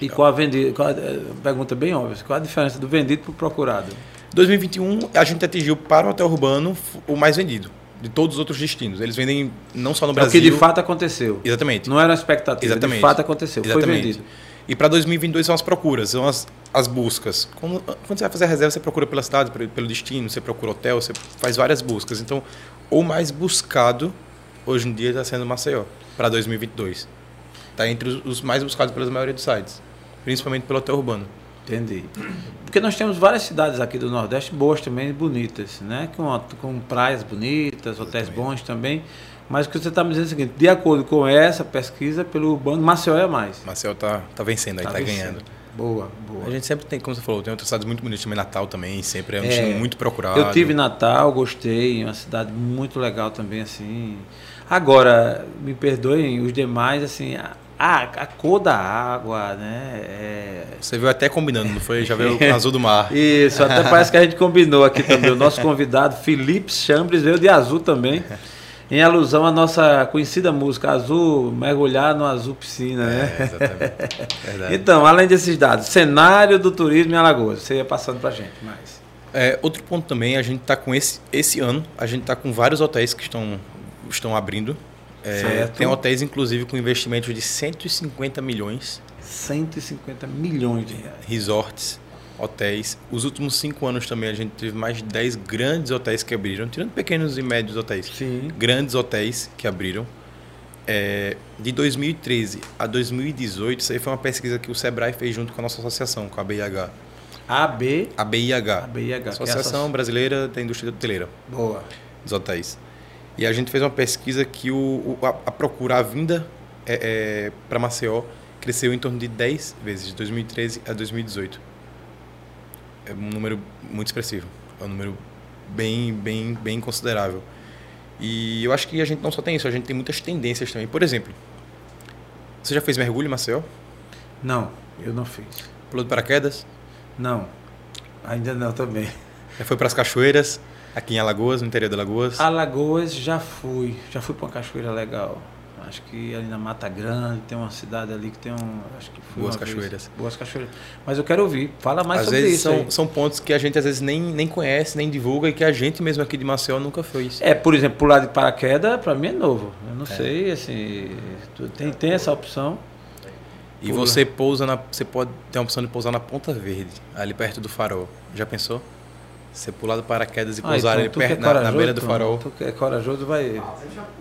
E qual a vendida? Qual a, é, pergunta bem óbvia. Qual a diferença do vendido para o procurado? 2021 a gente atingiu para o hotel urbano o mais vendido de todos os outros destinos. Eles vendem não só no Brasil. É o que de fato aconteceu. Exatamente. Não era uma expectativa. Exatamente. De fato aconteceu. Exatamente. Foi vendido. E para 2022 são as procuras, são as, as buscas. Quando, quando você vai fazer a reserva, você procura pela cidade, pelo destino, você procura hotel, você faz várias buscas. Então, o mais buscado hoje em dia está sendo Maceió para 2022. Está entre os mais buscados pela maioria dos sites, principalmente pelo hotel urbano. Entendi. Porque nós temos várias cidades aqui do Nordeste boas também, bonitas, né? Com, com praias bonitas, hotéis bons também. Mas o que você está me dizendo é o seguinte: de acordo com essa pesquisa, pelo urbano, Maceió é mais. Maceió tá, tá vencendo aí, tá, tá ganhando. Boa, boa. A gente sempre tem, como você falou, tem outras cidades muito bonitas, também Natal também, sempre é um é, destino muito procurado. Eu tive Natal, gostei, uma cidade muito legal também, assim. Agora, me perdoem os demais, assim, a, a cor da água, né? É... Você viu até combinando, não foi? Já viu o azul do mar. Isso, até parece que a gente combinou aqui também. O nosso convidado, Felipe Chambres, veio de azul também em alusão à nossa conhecida música Azul, mergulhar no azul piscina, né? É, exatamente. então, além desses dados, cenário do turismo em Alagoas, você ia passando para a gente mais. É, outro ponto também, a gente está com esse, esse ano, a gente está com vários hotéis que estão, estão abrindo. É, tem hotéis, inclusive, com investimento de 150 milhões. 150 milhões de reais. Resorts hotéis. Os últimos cinco anos também a gente teve mais de 10 grandes hotéis que abriram, tirando pequenos e médios hotéis. Sim. Grandes hotéis que abriram. É, de 2013 a 2018, isso aí foi uma pesquisa que o Sebrae fez junto com a nossa associação, com a BIH. AB? A BIH. A BIH. Associação é a Brasileira da Indústria Hoteleira. Boa. Dos hotéis. E a gente fez uma pesquisa que o, a, a procura, a vinda é, é, para Maceió cresceu em torno de 10 vezes, de 2013 a 2018 é um número muito expressivo. É um número bem, bem, bem considerável. E eu acho que a gente não só tem isso, a gente tem muitas tendências também. Por exemplo, você já fez mergulho, Maceió? Não, eu não fiz. Pulou de paraquedas? Não, ainda não também. Já foi para as cachoeiras, aqui em Alagoas, no interior de Alagoas? Alagoas já fui, já fui para uma cachoeira legal. Acho que ali na Mata Grande tem uma cidade ali que tem um. Acho que Boas cachoeiras. Vez, boas cachoeiras. Mas eu quero ouvir. Fala mais às sobre vezes isso. São, são pontos que a gente às vezes nem, nem conhece, nem divulga e que a gente mesmo aqui de Maceió nunca fez. É, por exemplo, pular de paraquedas, para mim é novo. Eu não é. sei, assim. Tem, tem essa opção. E Pula. você pousa na. Você pode ter a opção de pousar na Ponta Verde, ali perto do farol. Já pensou? Você pular do paraquedas e ah, pousar então, ali perto, é na, na, beira do farol. Tu que é corajoso, vai.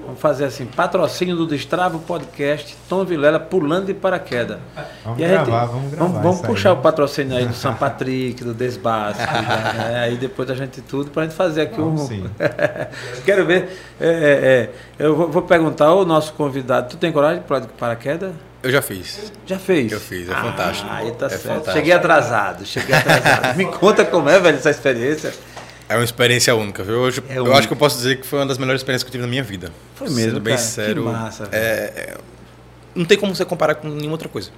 Vamos fazer assim: patrocínio do Destravo Podcast, Tom Vilela pulando de paraquedas. Vamos e gravar, gente, vamos gravar. Vamos, vamos puxar aí. o patrocínio aí do São Patrick, do Desbasco. né? Aí depois a gente tudo, para a gente fazer aqui vamos, um. Quero ver. É, é, é, eu vou, vou, perguntar ao nosso convidado: tu tem coragem de pular de paraquedas? Eu já fiz. Já fez? Eu fiz, é ah, fantástico. Aí tá é certo. Fantástico. Cheguei atrasado, cheguei atrasado. Me conta como é, velho, essa experiência. É uma experiência única, viu? Hoje, é eu acho que eu posso dizer que foi uma das melhores experiências que eu tive na minha vida. Foi mesmo, Sendo bem cara, sério. Que massa, é, é, não tem como você comparar com nenhuma outra coisa.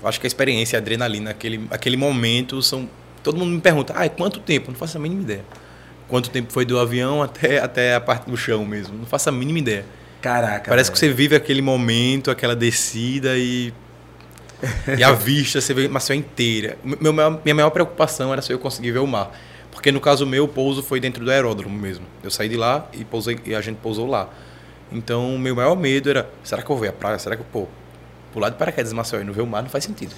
Eu acho que a experiência, a adrenalina, aquele, aquele momento, são... Todo mundo me pergunta, ah, quanto tempo? Não faço a mínima ideia. Quanto tempo foi do avião até, até a parte do chão mesmo? Não faço a mínima ideia. Caraca. Parece que você vive aquele momento, aquela descida e e a vista, você vê Maceió inteira. Meu, minha maior preocupação era se eu conseguir ver o mar. Porque no caso meu, o pouso foi dentro do aeródromo mesmo. Eu saí de lá e, pousei, e a gente pousou lá. Então, o meu maior medo era: será que eu vou ver a praia? Será que eu, pô, pular de paraquedas em Maceió e não ver o mar não faz sentido.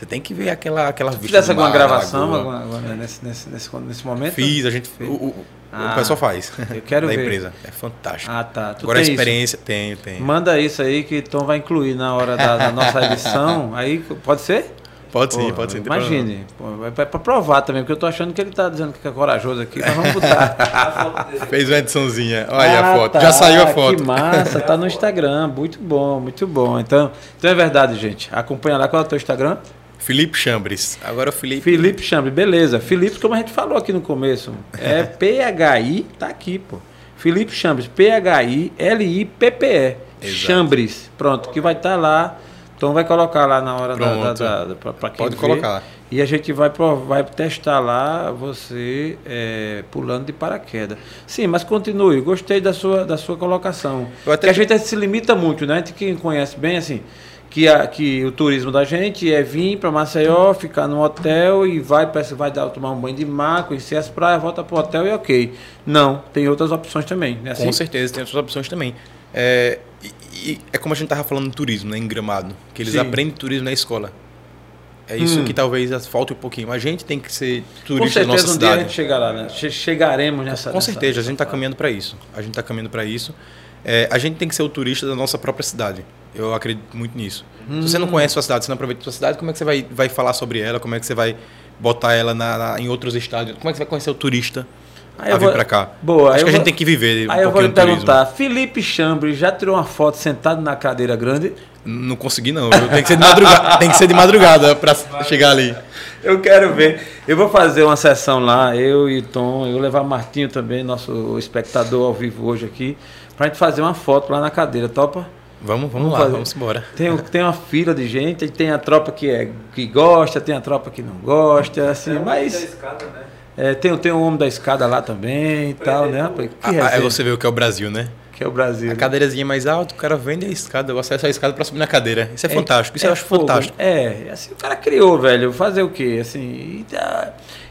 Você tem que ver aquela, aquela vista. Fizesse alguma gravação alguma, alguma, nesse, nesse, nesse, nesse momento? Fiz, a gente. O, o, ah, o pessoal faz. Eu quero da ver. empresa. É fantástico. Ah, tá. Tu Agora a experiência, isso? tenho, tenho. Manda isso aí que Tom vai incluir na hora da, da nossa edição. aí, pode ser? Pode sim, pode sim. Imagine. é para provar também, porque eu tô achando que ele tá dizendo que é corajoso aqui, mas vamos botar. Fez uma ediçãozinha. Olha ah, a foto. Tá, Já saiu a foto. Que massa, tá no Instagram. Muito bom, muito bom. Então, então é verdade, gente. Acompanha lá. Qual é o teu Instagram? Felipe Chambres. Agora o Felipe. Felipe Chambres, beleza. Felipe, como a gente falou aqui no começo, é PHI, tá aqui, pô. Felipe Chambres, P-H-I-L-I-P-P-E. Chambres, pronto, que vai estar tá lá então vai colocar lá na hora Pronto. da, da, da para quem Pode ver, colocar. E a gente vai, vai testar lá você é, pulando de paraquedas. Sim, mas continue. Gostei da sua, da sua colocação. Porque a gente se limita muito, né? De quem conhece bem, assim, que, a, que o turismo da gente é vir para Maceió, ficar no hotel e vai, vai dar, tomar um banho de mar, conhecer as praias, volta para o hotel e ok. Não, tem outras opções também. Né? Assim? Com certeza, tem outras opções também. É, e, é como a gente estava falando do turismo, né, em Gramado, que eles Sim. aprendem turismo na escola. É isso hum. que talvez falte um pouquinho. A gente tem que ser turista da nossa um cidade. Dia a gente chegar lá, né? Chegaremos nessa. Com certeza, nessa, a gente está caminhando para isso. A gente está caminhando para isso. É, a gente tem que ser o turista da nossa própria cidade. Eu acredito muito nisso. Hum. Se você não hum. conhece a sua cidade, você não aproveita a sua cidade, como é que você vai, vai falar sobre ela? Como é que você vai botar ela na, na, em outros estados? Como é que você vai conhecer o turista? Aí a vir vou- pra cá. Boa, Acho que a gente vou- tem que viver um Aí eu vou lhe perguntar, Felipe Chambre já tirou uma foto sentado na cadeira grande? Não consegui não, tem que ser de madrugada, tem que ser de madrugada pra chegar ali. Eu quero ver. Eu vou fazer uma sessão lá, eu e Tom, eu vou levar Martinho também, nosso espectador ao vivo hoje aqui, pra gente fazer uma foto lá na cadeira, topa? Vamos, vamos, Vamos lá, fazer. vamos embora. Tem, um- tem uma fila de gente, tem a tropa que, é, que gosta, tem a tropa que não gosta, assim, mas. É, tem, tem o homem da escada lá também e tal, né? rapaz? Ah, Aí resenha, você vê o que é o Brasil, né? que é o Brasil. A né? cadeirazinha mais alta, o cara vende a escada, eu acesso a escada pra subir na cadeira. Isso é, fantástico, isso eu acho fogo, fantástico. É, assim, o cara criou, velho. Fazer o quê? Assim, e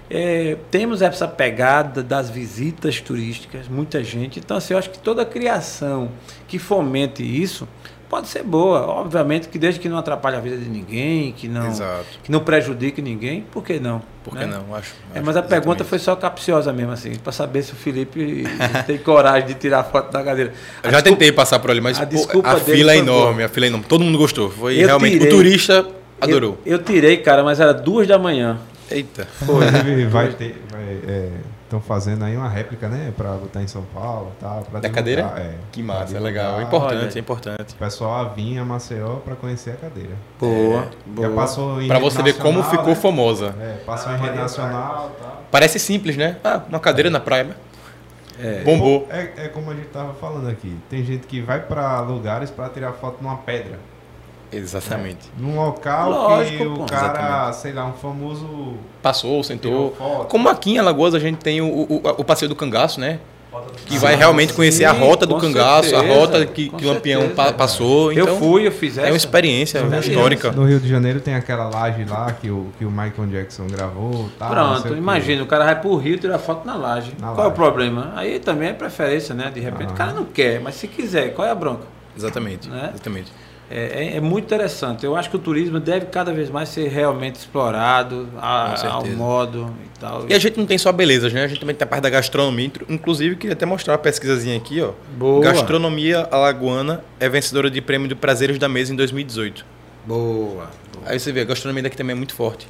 é, temos essa pegada das visitas turísticas, muita gente. Então, assim, eu acho que toda criação que fomente isso pode ser boa. Obviamente que desde que não atrapalhe a vida de ninguém, que não, Exato. que não prejudique ninguém, por que não? Por que né? não? Acho, É, mas a pergunta foi só capciosa mesmo, assim, para saber se o Felipe tem coragem de tirar a foto da cadeira. Eu A já desculpa- tentei passar por ali, mas a pô, a fila é enorme, a fila é enorme. Todo mundo gostou. Foi Eu realmente. tirei. O turista adorou. Eu, eu tirei, cara, mas era duas da manhã. Eita. Inclusive, vai ter. Estão fazendo aí uma réplica, né? Pra botar em São Paulo e tal. pra Da divulgar, cadeira? É, Que massa, é legal. É importante, Olha. é importante. O pessoal vinha a Maceió pra conhecer a cadeira. Boa, Já boa. passou em Pra rede você ver como ficou né? famosa. É, passou em rede nacional tal. Parece simples, né? Ah, uma cadeira na praia. É. Bombou. É, é como a gente tava falando aqui. Tem gente que vai pra lugares pra tirar foto numa pedra. Exatamente. Num local Lógico, que o pô. cara, sei lá, um famoso. Passou, sentou. foto. Como aqui em Alagoas a gente tem o, o, o passeio do cangaço, né? Que vai realmente conhecer a Sim, rota do cangaço, certeza, a rota que, que o Lampião pa- passou. Então, eu fui, eu fiz essa. É uma experiência Uma histórica. No Rio de Janeiro tem aquela laje lá que o, que o Michael Jackson gravou. Tal, sei Pronto, o imagina, o cara vai pro Rio tirar foto na laje. Na qual é o laje. problema? Aí também é preferência, né? De repente o Aham. cara não quer, mas se quiser, qual é a bronca? Exatamente, Né? exatamente. É, é- é muito interessante. Eu acho que o turismo deve cada vez mais ser realmente explorado a- ao modo e tal. E a gente não tem só belezas, né? A gente também tem a parte da gastronomia. Inclusive, queria até mostrar uma pesquisazinha aqui, ó. Boa. Gastronomia alagoana é vencedora de prêmio de Prazeres da Mesa em 2018. Boa. Aí você vê, a gastronomia daqui também é muito forte.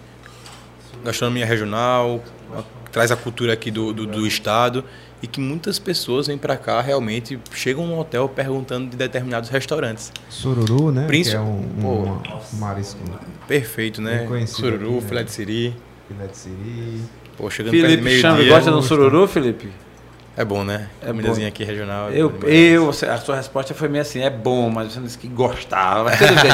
Gastronomia regional, a- traz a cultura aqui do, do, do estado e que muitas pessoas vêm pra cá realmente, chegam no hotel perguntando de determinados restaurantes. Sururu, né? Príncipe- Que é um, um, marisco Perfeito, né? Sururu, aqui, né? filé de siri. filé de siri. Pô, chegando perto Felipe meio-dia. gosta do sururu, Felipe? É bom, né? É Comidazinha bom. aqui regional. Eu, mais. eu, você- a sua resposta foi meio assim, é bom, mas você disse que gostava, tudo bem.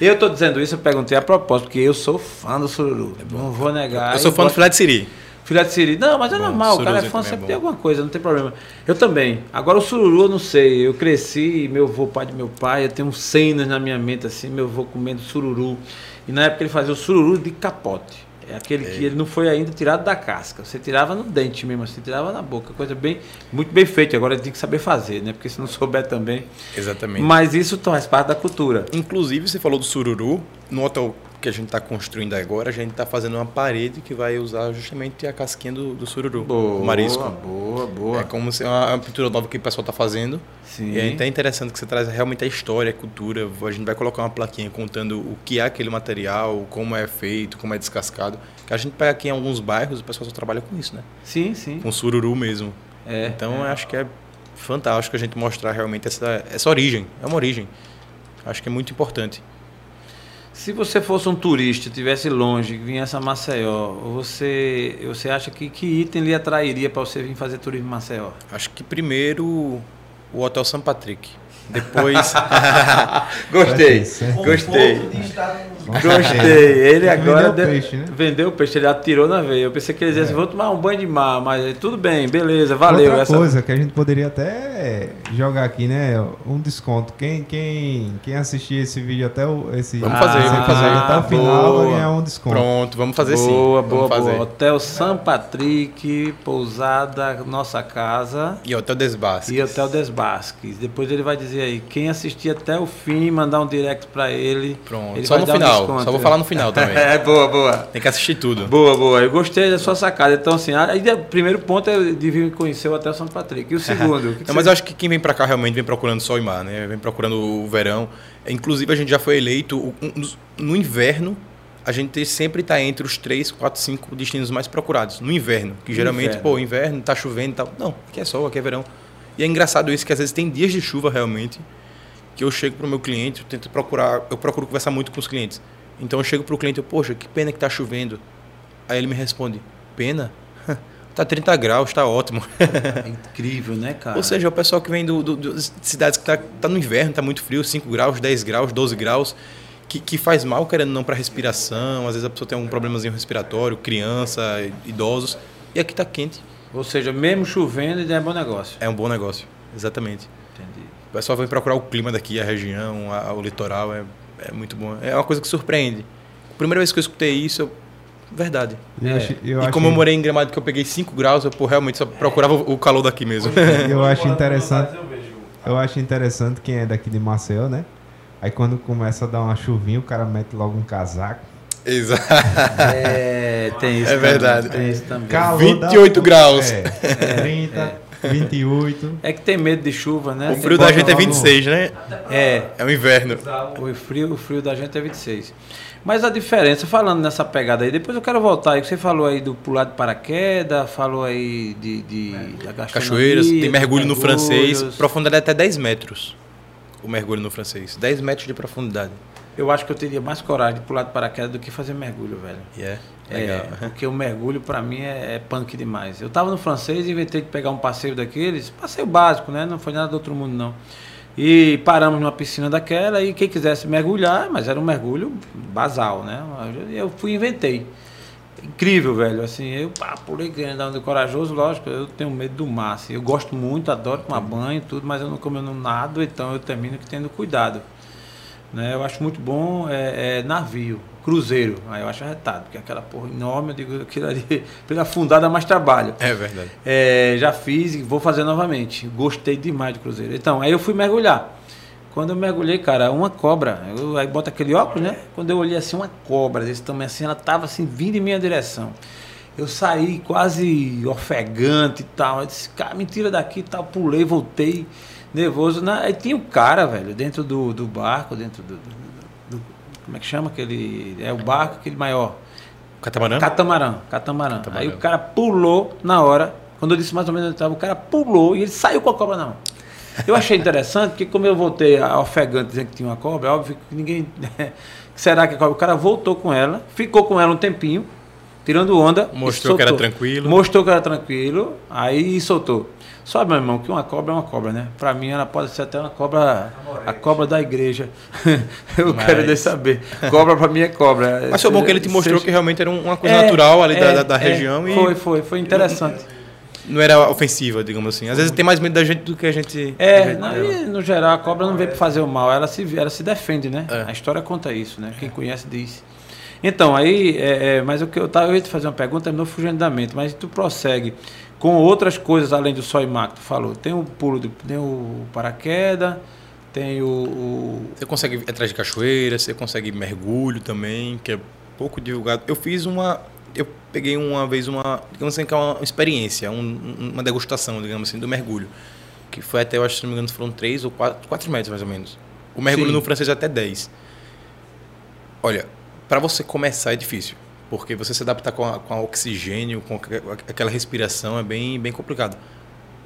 eu tô dizendo isso, eu perguntei a propósito, porque eu sou fã do sururu. não vou negar. Eu sou fã do gosto- filé de siri. Filé de siri. Não, mas é Bom, normal, o cara é fã, é sempre bom. tem alguma coisa, não tem problema. Eu também. Agora o sururu eu não sei. Eu cresci, meu avô, pai de meu pai, eu tenho cenas na minha mente assim, meu avô comendo sururu. E na época ele fazia o sururu de capote. É aquele que ele não foi ainda tirado da casca. Você tirava no dente mesmo, assim, tirava na boca. Coisa bem, muito bem feita. Agora tem que saber fazer, né? Porque se não souber também. Exatamente. Mas isso faz parte da cultura. Inclusive, você falou do sururu. No hotel que a gente está construindo agora, a gente está fazendo uma parede que vai usar justamente a casquinha do, do sururu, Boa, o marisco. boa, boa. É como se uma, uma pintura nova que o pessoal está fazendo. Sim. E é até interessante que você traz realmente a história, a cultura. A gente vai colocar uma plaquinha contando o que é aquele material, como é feito, como é descascado. Que a gente pega aqui em alguns bairros, o pessoal só trabalha com isso, né? Sim, sim. Com sururu mesmo. É, então, eu acho que é fantástico a gente mostrar realmente essa, essa origem. É uma origem. Acho que é muito importante. Se você fosse um turista, estivesse longe, viesse a Maceió, você, você acha que que item lhe atrairia para você vir fazer turismo em Maceió? Acho que primeiro o Hotel São Patrick. Depois. Gostei, Certo. gostei. Vamos Gostei. Ele agora Vendeu deu- peixe, né? vendeu o peixe, ele atirou na veia. Eu pensei que ele dizia assim, vou tomar um banho de mar, mas tudo bem, beleza, valeu. Outra essa- coisa que a gente poderia até jogar aqui, né? Um desconto. Quem, quem, quem assistir esse vídeo até o. Esse, Vamos fazer, esse vamos fazer. Até o final boa. vai ganhar um desconto. Pronto, vamos fazer sim. Boa, Vamos boa, fazer. boa. Hotel São Patrick, pousada, nossa casa. E Hotel Desbasques. E Hotel Des Basques. Depois ele vai dizer aí, quem assistir até o fim, mandar um direct pra ele. Pronto. ele Só vai no dar um final. Só vou falar no final também. é, boa, boa. Tem que assistir tudo. Boa, boa. Eu gostei da sua sacada. Então, assim, aí o primeiro ponto é de vir conhecer o Hotel São Patrick. E o segundo? que que Não, mas eu acho que quem vem pra cá realmente vem procurando sol e mar, né? Vem procurando o verão. Inclusive, a gente já foi eleito no inverno a gente sempre está entre os 3, 4, 5 destinos mais procurados. No inverno, que geralmente, Inverno. pô, inverno, tá chovendo e tal. Não, aqui é sol, aqui é verão. E é engraçado isso, que às vezes tem dias de chuva realmente, que eu chego pro meu cliente, eu tento procurar, eu procuro conversar muito com os clientes. Então eu chego pro cliente, eu, poxa, que pena que tá chovendo. Aí ele me responde, pena? tá 30 graus, tá ótimo. É incrível, né, cara? Ou seja, o pessoal que vem do, do- do- de cidades que tá, tá no inverno, tá muito frio, 5 graus, 10 graus, 12 graus, que, que faz mal, querendo ou não, para respiração. Às vezes a pessoa tem um problemazinho respiratório, criança, idosos. E aqui tá quente. Ou seja, mesmo chovendo, ainda é bom negócio. É um bom negócio. Exatamente. Entendi. O pessoal vem procurar o clima daqui, a região, a- o litoral. É, é muito bom. É uma coisa que surpreende. Primeira vez que eu escutei isso, eu... verdade. Eu É. acho- eu e acho- como eu morei em Gramado que eu peguei 5 graus, eu pô, realmente só procurava o o calor daqui mesmo. Eu acho interessante. Eu acho interessante quem é daqui de Maceió, né? Aí quando começa a dar uma chuvinha, o cara mete logo um casaco. Exato. É, tem isso É também, verdade. Tem isso também. Calor 28 da- graus. É, 30, 28. É que tem medo de chuva, né? O frio da gente é logo- 26, né? É, É o inverno. o frio, o frio da gente é 26. Mas a diferença, falando nessa pegada aí, depois eu quero voltar aí, que você falou aí do pular de paraquedas, falou aí de, de da gastronomia, Cachoeiras, tem mergulho no francês, profundidade até 10 metros. O mergulho no francês. 10 metros de profundidade. Eu acho que eu teria mais coragem de pular de paraquedas do que fazer mergulho, velho. E é É, legal. porque o mergulho pra mim é, é punk demais. Eu tava no francês e inventei de pegar um passeio daqueles, passeio básico, né? Não foi nada do outro mundo, não. E paramos numa piscina daquela e quem quisesse mergulhar, mas era um mergulho basal, né? Eu fui e inventei. Incrível, velho. Assim, eu pá, pulei andando corajoso, lógico, eu tenho medo do mar. Assim, eu gosto muito, adoro tomar banho e tudo, mas eu não como eu não nado, então eu termino que tendo cuidado. Né? Eu acho muito bom é, é, navio, cruzeiro. Aí eu acho arretado, porque aquela porra enorme, eu digo, aquilo ali, afundar dá mais trabalho. É verdade. É, já fiz e vou fazer novamente. Gostei demais de cruzeiro. Então, aí eu fui mergulhar. Quando eu mergulhei, cara, uma cobra. Eu, aí bota aquele óculos, né? Quando eu olhei assim, uma cobra desse tamanho assim, ela tava assim, vindo em minha direção. Eu saí quase ofegante e tal. Eu disse, cara, me tira daqui e tal. Pulei, voltei, nervoso. Na- Aí tinha um cara, velho, dentro do, do barco, dentro do, do- do- Como é que chama aquele. É o barco, aquele maior. Catamarã? Catamarã, catamarã. Catamarã. Aí o cara pulou na hora, quando eu disse mais ou menos onde estava, o cara pulou e ele saiu com a cobra na mão. Eu achei interessante, porque como eu voltei ofegante dizendo que tinha uma cobra, é óbvio que ninguém. Será que a cobra? O cara voltou com ela, ficou com ela um tempinho, tirando onda. e Mostrou que era tranquilo. Mostrou que era tranquilo, aí soltou. Só, meu irmão, que uma cobra é uma cobra, né? Pra mim, ela pode ser até uma cobra. A cobra da igreja. eu Mas- quero nem saber. Cobra pra mim é cobra. Mas foi bom que ele te mostrou Seja- que realmente era um- uma coisa é, natural ali da, é, da- da é, região e Foi, foi, foi interessante. não era ofensiva, digamos assim. Às vezes tem mais medo da gente do que a gente. a É, gente não, dela. e, no geral, a cobra não veio para fazer o mal, ela se, ela se defende, né? É. A história conta isso, né? Quem conhece diz. Então, aí, é, é, mas o que eu tava, eu ia te fazer uma pergunta, terminou fugindo da mente, mas tu prossegue com outras coisas além do sol e mar que tu falou. Tem o pulo, de, tem o paraquedas, tem o, o- Você consegue ir atrás de cachoeira, você consegue mergulho também, que é pouco divulgado. Eu fiz uma. Eu peguei uma vez uma. Digamos assim, que é uma experiência, um- um- uma degustação, digamos assim, do mergulho. Que foi até, eu acho, se não me engano, foram 3 ou 4, quatro metros mais ou menos. O mergulho Sim. no francês é até 10. Olha, para você começar é difícil. Porque você se adaptar com, a, com a oxigênio, com aque- aquela respiração é bem, bem complicado.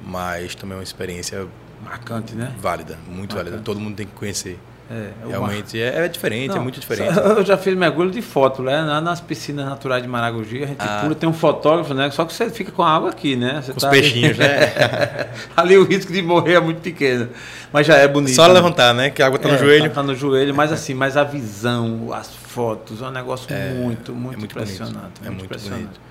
Mas também é uma experiência marcante, né? válida, muito Bacana. válida. Todo mundo tem que conhecer. É. Realmente é, é diferente, é Não, muito diferente. Eu já fiz mergulho de foto, né? Lá nas piscinas naturais de Maragogi, a gente Ah. pula, tem um fotógrafo, né? Só que você fica com a água aqui, né? Você Com os tá ali- peixinhos, né? ali o risco de morrer é muito pequeno. Mas já é bonito. Só né? levantar, né? Que a água tá no É, joelho. Tá, tá no joelho, mas assim, mas a visão, as fotos, é um negócio muito, muito, é muito impressionante. bonito. É muito impressionante. bonito.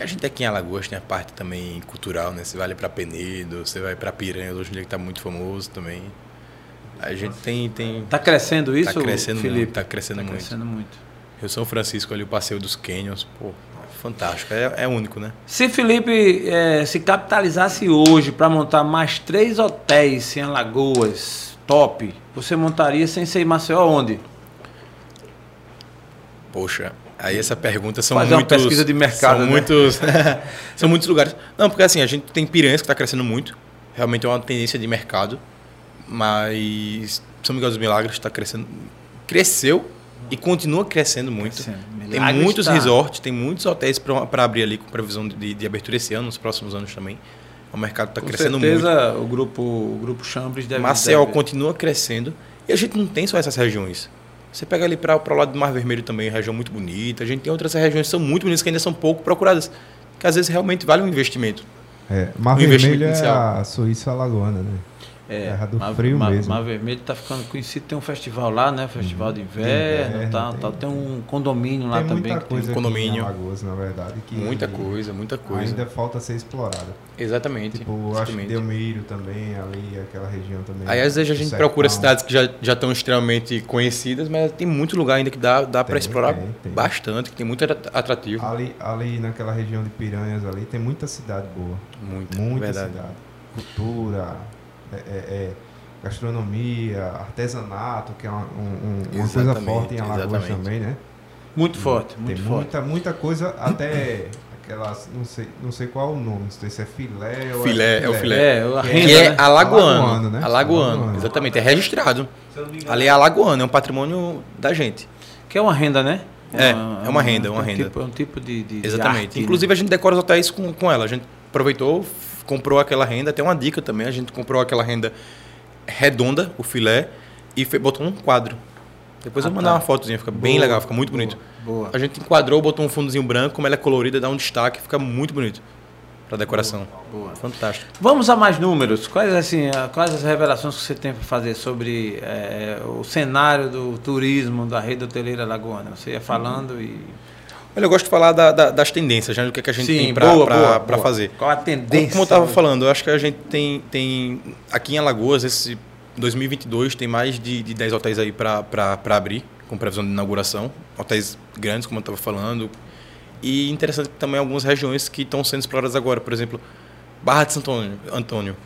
E a gente aqui em Alagoas tem a parte também cultural, né? Você vai ali pra Penedo, você vai pra Piranha, hoje em dia que tá muito famoso também. A gente tem. tem Tá crescendo isso, tá crescendo Felipe? muito, tá crescendo Tá muito. crescendo muito. Rio São Francisco ali, o passeio dos Canyons, pô, é fantástico. É, é único, né? Se Felipe eh, se capitalizasse hoje para montar mais três hotéis em Alagoas, top, você montaria sem ser em Maceió onde? Poxa, aí essa pergunta são Fazer uma muitos. pesquisa de mercado, São né? muitos. são muitos lugares. Não, porque assim, a gente tem Piranhas que está crescendo muito. Realmente é uma tendência de mercado. Mas São Miguel dos Milagres está crescendo. Cresceu e continua crescendo muito. Crescendo. Tem muitos resorts, tem muitos hotéis para abrir ali com previsão de, de, abertura esse ano, nos próximos anos também. O mercado está crescendo certeza, muito. certeza o grupo, o grupo Chambres deve... Maceió deve... continua crescendo e a gente não tem só essas regiões. Você pega ali para o lado do Mar Vermelho também, região muito bonita. A gente tem outras regiões que são muito bonitas, que ainda são pouco procuradas. Que às vezes realmente vale um investimento. É, Mar um Vermelho é a Suíça alagoana, né? É, Terra do Mar, frio Mar, mesmo. Mar Vermelho está ficando conhecido. Tem um festival lá, né? Festival de inverno, inverno tá, tem, tá, tem um condomínio lá também. Muita coisa tem um condomínio. Em Alagoas, na verdade. Que muita coisa, muita coisa. Ainda falta ser explorada. Exatamente. Tipo, exatamente. acho que Delmiro também, ali, aquela região também. Aí às vezes a gente procura cidades que já, já estão extremamente conhecidas, mas tem muito lugar ainda que dá, dá para explorar tem, tem. bastante, que tem muito atrativo. Ali, ali naquela região de Piranhas ali tem muita cidade boa. Muita, muita verdade. cidade. Cultura, é, é, é gastronomia, artesanato, que é uma, um, uma coisa forte em Alagoas exatamente. também, né? Muito forte, muito Tem forte. muita, muita coisa, até aquelas, não sei, não sei qual o nome, não sei se é filé ou filé, é, é o filé. É, o que é alagoano. Alagoano, né? alagoano, alagoano. exatamente, é registrado. Ali é alagoano, é um patrimônio da gente. Que é uma renda, né? É, uma, é uma renda, é uma é um renda. Tipo, é um tipo de, de Exatamente. De arte, Inclusive né? a gente decora os hotéis com, com ela. A gente aproveitou, comprou aquela renda. Tem uma dica também, a gente comprou aquela renda redonda, o filé, e botou um quadro. Depois ah, eu vou mandar tá. uma fotozinha, fica boa, bem legal, fica muito boa, bonito. Boa. A gente enquadrou, botou um fundozinho branco, como ela é colorida, dá um destaque, fica muito bonito para decoração. Boa. Fantástico. Vamos a mais números. Quais assim, quais as revelações que você tem para fazer sobre é, o cenário do turismo da rede hoteleira lagoana? Você ia falando uhum. e Olha, eu gosto de falar da, da, das tendências, né? do que, é que a gente Sim, tem para fazer. Qual a tendência? Como, eu estava falando, eu acho que a gente tem, tem aqui em Alagoas, esse 2022, tem mais de, de 10 hotéis aí para abrir, com previsão de inauguração. Hotéis grandes, como eu estava falando. E interessante também algumas regiões que estão sendo exploradas agora. Por exemplo, Barra de Santo Antônio, Antônio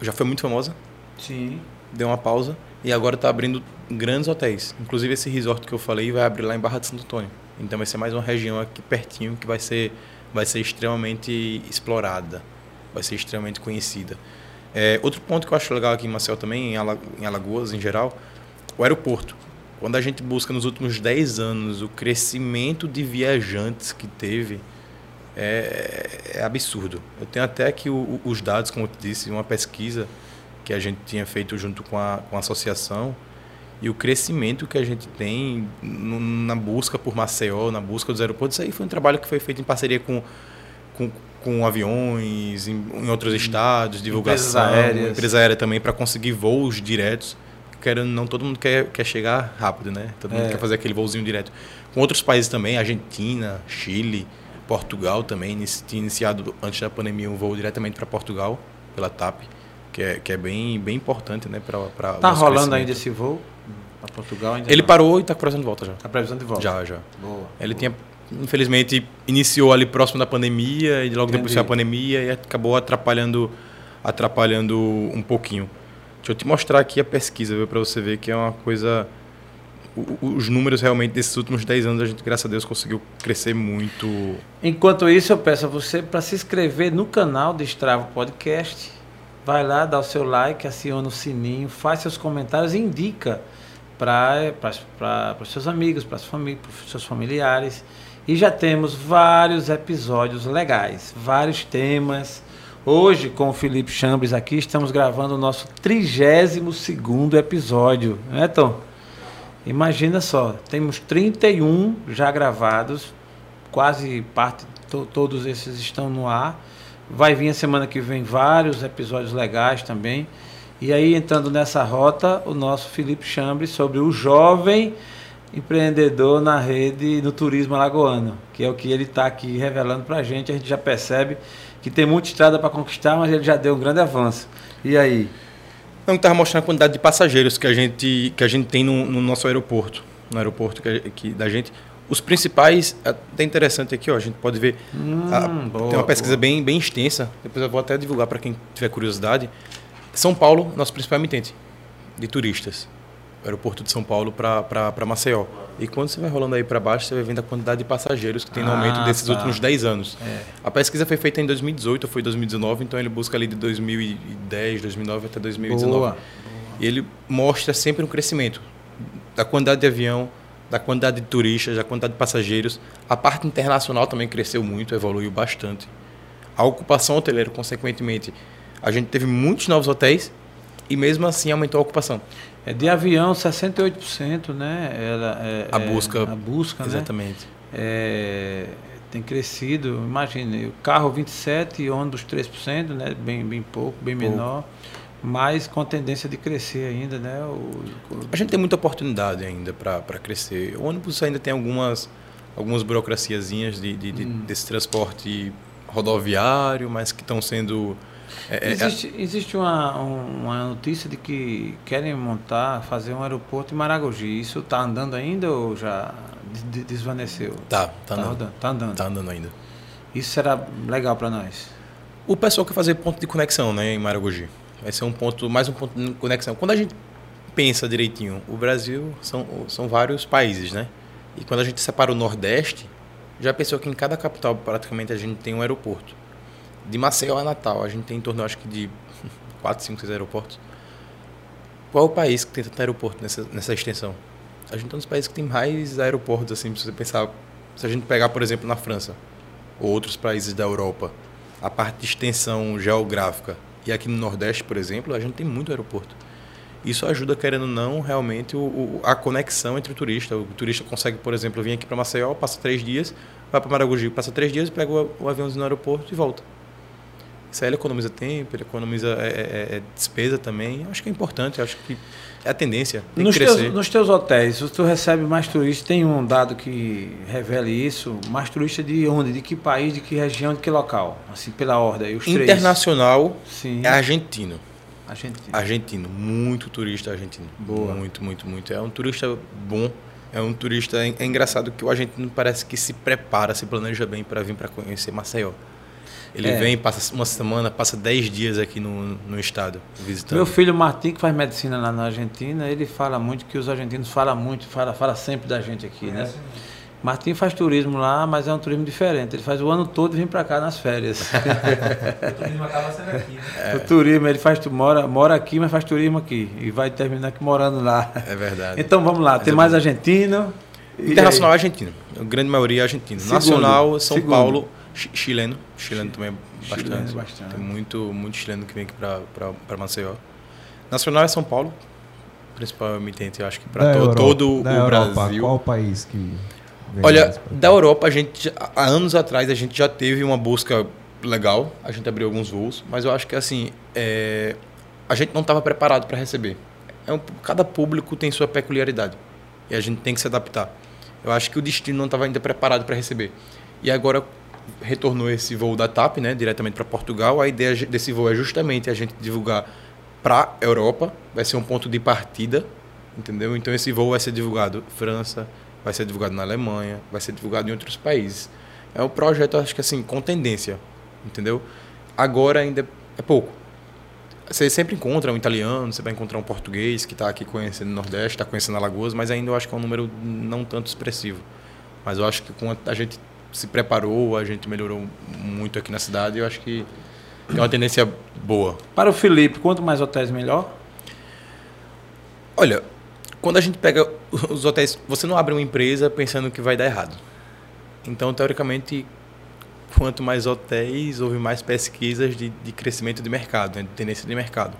já foi muito famosa. Sim. Deu uma pausa. E agora está abrindo grandes hotéis. Inclusive esse resort que eu falei vai abrir lá em Barra de Santo Antônio. Então vai ser mais uma região aqui pertinho que vai ser, vai ser extremamente explorada, vai ser extremamente conhecida. É, outro ponto que eu acho legal aqui em também, em Alagoas em geral, o aeroporto. Quando a gente busca nos últimos 10 anos o crescimento de viajantes que teve, é, é absurdo. Eu tenho até aqui os dados, como eu disse, uma pesquisa que a gente tinha feito junto com a, com a associação, e o crescimento que a gente tem no, na busca por Maceió, na busca dos aeroportos, isso aí foi um trabalho que foi feito em parceria com, com, com aviões em, em outros estados, divulgação, empresas aéreas. empresa aérea também para conseguir voos diretos. Querendo não, todo mundo quer, quer chegar rápido, né? Todo mundo é. quer fazer aquele voozinho direto. Com outros países também, Argentina, Chile, Portugal também, tinha iniciado antes da pandemia um voo diretamente para Portugal pela TAP, que é, que é bem, bem importante, né? Para tá rolando ainda esse voo? Para Portugal ainda Ele não. parou e está com previsão de volta já. Está previsão de volta? Já, já. Boa. Ele boa. tinha, infelizmente, iniciou ali próximo da pandemia e logo Entendi. depois foi a pandemia e acabou atrapalhando, atrapalhando um pouquinho. Deixa eu te mostrar aqui a pesquisa, para você ver que é uma coisa... Os números realmente desses últimos 10 anos a gente, graças a Deus, conseguiu crescer muito. Enquanto isso, eu peço a você para se inscrever no canal do Stravo Podcast. Vai lá, dá o seu like, aciona o sininho, faz seus comentários e indica para os seus amigos, para os seus familiares. E já temos vários episódios legais, vários temas. Hoje, com o Felipe Chambres aqui, estamos gravando o nosso 32 episódio, né, Tom? Imagina só, temos 31 já gravados, quase parte, to, todos esses estão no ar. Vai vir a semana que vem vários episódios legais também. E aí, entrando nessa rota, o nosso Felipe Chambre sobre o jovem empreendedor na rede no turismo alagoano, que é o que ele está aqui revelando para a gente. A gente já percebe que tem muita estrada para conquistar, mas ele já deu um grande avanço. E aí? Não estava mostrando a quantidade de passageiros que a gente, que a gente tem no, no nosso aeroporto, no aeroporto que, que, da gente. Os principais, até interessante aqui, ó, a gente pode ver. Hum, a, boa, tem uma pesquisa bem, bem extensa, depois eu vou até divulgar para quem tiver curiosidade. São Paulo, nosso principal emitente de turistas. O aeroporto de São Paulo para Maceió. E quando você vai rolando aí para baixo, você vai vendo a quantidade de passageiros que tem no ah, aumento desses tá. últimos 10 anos. É. A pesquisa foi feita em 2018 ou foi 2019, então ele busca ali de 2010, 2009 até 2019. Boa. E ele mostra sempre um crescimento da quantidade de avião, da quantidade de turistas, da quantidade de passageiros. A parte internacional também cresceu muito, evoluiu bastante. A ocupação hoteleira, consequentemente, a gente teve muitos novos hotéis e mesmo assim aumentou a ocupação. É de avião 68%, né? Ela, é, a busca. É, a busca, exatamente. Né? É, tem crescido, imagine, o carro 27 e ônibus 3%, né? Bem, bem pouco, bem pouco. menor mas com tendência de crescer ainda, né? O, o... A gente tem muita oportunidade ainda para crescer. O ônibus ainda tem algumas, algumas burocraciazinhas de, de, de hum. desse transporte rodoviário, mas que estão sendo... É, é existe, existe uma, uma notícia de que querem montar, fazer um aeroporto em Maragogi. Isso está andando ainda ou já desvaneceu? Tá, tá, tá andando. Rodando, tá andando. Tá andando ainda. Isso será legal para nós? O pessoal quer fazer ponto de conexão né, em Maragogi. Vai ser um ponto, mais um ponto de conexão. Quando a gente pensa direitinho, o Brasil são, são vários países, né? E quando a gente separa o Nordeste, já pensou que em cada capital praticamente a gente tem um aeroporto. De Maceió a Natal, a gente tem em torno, acho que de 4, 5, 6 aeroportos. Qual é o país que tem tanto aeroporto nessa, nessa extensão? A gente é um dos países que tem mais aeroportos, assim, se você pensar. Se a gente pegar, por exemplo, na França, ou outros países da Europa, a parte de extensão geográfica e aqui no Nordeste, por exemplo, a gente tem muito aeroporto. Isso ajuda, querendo ou não, realmente o, o, a conexão entre o turista. O turista consegue, por exemplo, vir aqui para Maceió, passa três dias, vai para Maragogi, passa três dias, pega o, o aviãozinho no aeroporto e volta. Isso aí ele economiza tempo, ele economiza é, é, é despesa também. Eu acho que é importante, acho que é a tendência. Nos. Teus, nos teus hotéis, se tu recebe mais turistas, tem um dado que revele isso? Mais turista de onde? De que país, de que região, de que local? Assim, pela ordem. Os Internacional Sim. é argentino. Argentino. Argentino. Muito turista argentino. Boa. Muito, muito, muito. É um turista bom. É um turista. É engraçado que o argentino parece que se prepara, se planeja bem para vir para conhecer Maceió. Ele é. vem, passa uma semana, passa 10 dias aqui no, no estado visitando. Meu filho Martim, que faz medicina lá na Argentina, ele fala muito que os argentinos falam muito, fala, fala sempre da gente aqui, né? Martim faz turismo lá, mas é um turismo diferente. Ele faz o ano todo e vem para cá nas férias. o turismo acaba sendo aqui, né? É. O turismo, ele faz, mora, mora aqui, mas faz turismo aqui. E vai terminar aqui morando lá. É verdade. Então vamos lá, mas tem é mais bom. argentino. Internacional argentino. A grande maioria é argentino. Segundo, Nacional, São Segundo. Paulo, chileno. Chileno também é bastante. Chileno, bastante. Tem muito, muito chileno que vem aqui para Maceió. Nacional é São Paulo, principal emitente, eu acho que para to, todo da o Europa, Brasil. Qual país que. Olha, da Europa, a gente, há anos atrás, a gente já teve uma busca legal, a gente abriu alguns voos, mas eu acho que assim, é, a gente não estava preparado para receber. É um, cada público tem sua peculiaridade e a gente tem que se adaptar. Eu acho que o destino não estava ainda preparado para receber. E agora, retornou esse voo da TAP, né, diretamente para Portugal. A ideia desse voo é justamente a gente divulgar para Europa, vai ser um ponto de partida, entendeu? Então esse voo vai ser divulgado França, vai ser divulgado na Alemanha, vai ser divulgado em outros países. É um projeto, acho que assim, com tendência, entendeu? Agora ainda é pouco. Você sempre encontra um italiano, você vai encontrar um português que está aqui conhecendo o Nordeste, está conhecendo Alagoas, mas ainda eu acho que é um número não tanto expressivo. Mas eu acho que com a gente se preparou, a gente melhorou muito aqui na cidade e eu acho que tem uma tendência boa. Para o Felipe, quanto mais hotéis, melhor? Olha, quando a gente pega os hotéis, você não abre uma empresa pensando que vai dar errado. Então, teoricamente, quanto mais hotéis, houve mais pesquisas de, de crescimento de mercado, né, de tendência de mercado.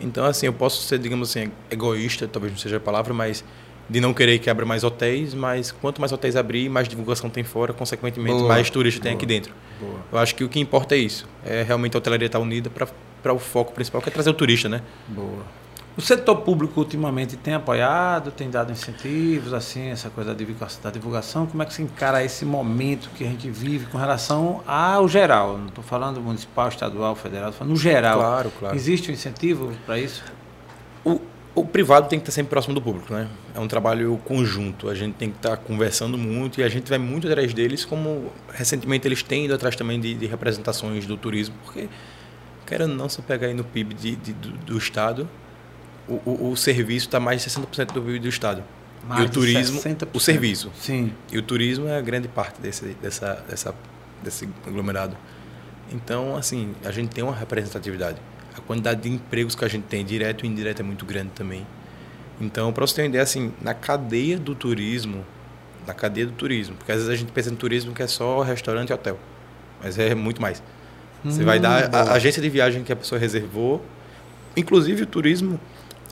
Então, assim, eu posso ser, digamos assim, egoísta, talvez não seja a palavra, mas de não querer que abra mais hotéis, mas quanto mais hotéis abrir, mais divulgação tem fora, consequentemente boa, mais turistas tem aqui dentro. Boa. Eu acho que o que importa é isso, é realmente a hotelaria estar unida para o foco principal, que é trazer o turista, né? Boa. O setor público ultimamente tem apoiado, tem dado incentivos, assim, essa coisa da divulgação. Como é que se encara esse momento que a gente vive com relação ao geral? Não estou falando municipal, estadual, federal, estou falando no geral. Claro, claro. Existe um incentivo para isso? O, o privado tem que estar sempre próximo do público, né? É um trabalho conjunto. A gente tem que estar conversando muito e a gente vai muito atrás deles, como recentemente eles têm ido atrás também de, de representações do turismo, porque, querendo não, se pegar aí no PIB de, de, do, do, Estado, o, o, o serviço está mais de 60% do PIB do Estado. Mais e o turismo, 60%. o serviço. Sim. E o turismo é a grande parte desse, dessa, dessa, desse aglomerado. Então, assim, a gente tem uma representatividade. A quantidade de empregos que a gente tem, direto e indireto, é muito grande também. Então, para você ter uma ideia, assim, na cadeia do turismo, na cadeia do turismo, porque às vezes a gente pensa em turismo que é só restaurante e hotel, mas é muito mais. Você vai dar a, a agência de viagem que a pessoa reservou, inclusive o turismo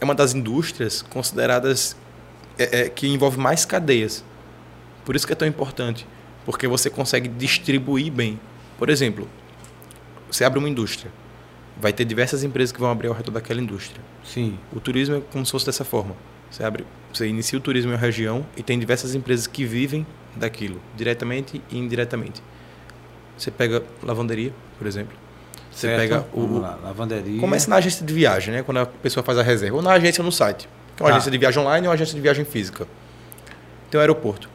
é uma das indústrias consideradas é, é, que envolve mais cadeias. Por isso que é tão importante, porque você consegue distribuir bem. Por exemplo, você abre uma indústria, vai ter diversas empresas que vão abrir ao redor daquela indústria. Sim. O turismo é como se fosse dessa forma. Você abre, você inicia o turismo em uma região e tem diversas empresas que vivem daquilo, diretamente e indiretamente. Você pega lavanderia, por exemplo. Você Certo. pega o, Vamos lá, lavanderia. Começa na agência de viagem, né? Quando a pessoa faz a reserva. Ou na agência ou no site. Que é uma Tá. agência de viagem online ou uma agência de viagem física. Tem o aeroporto.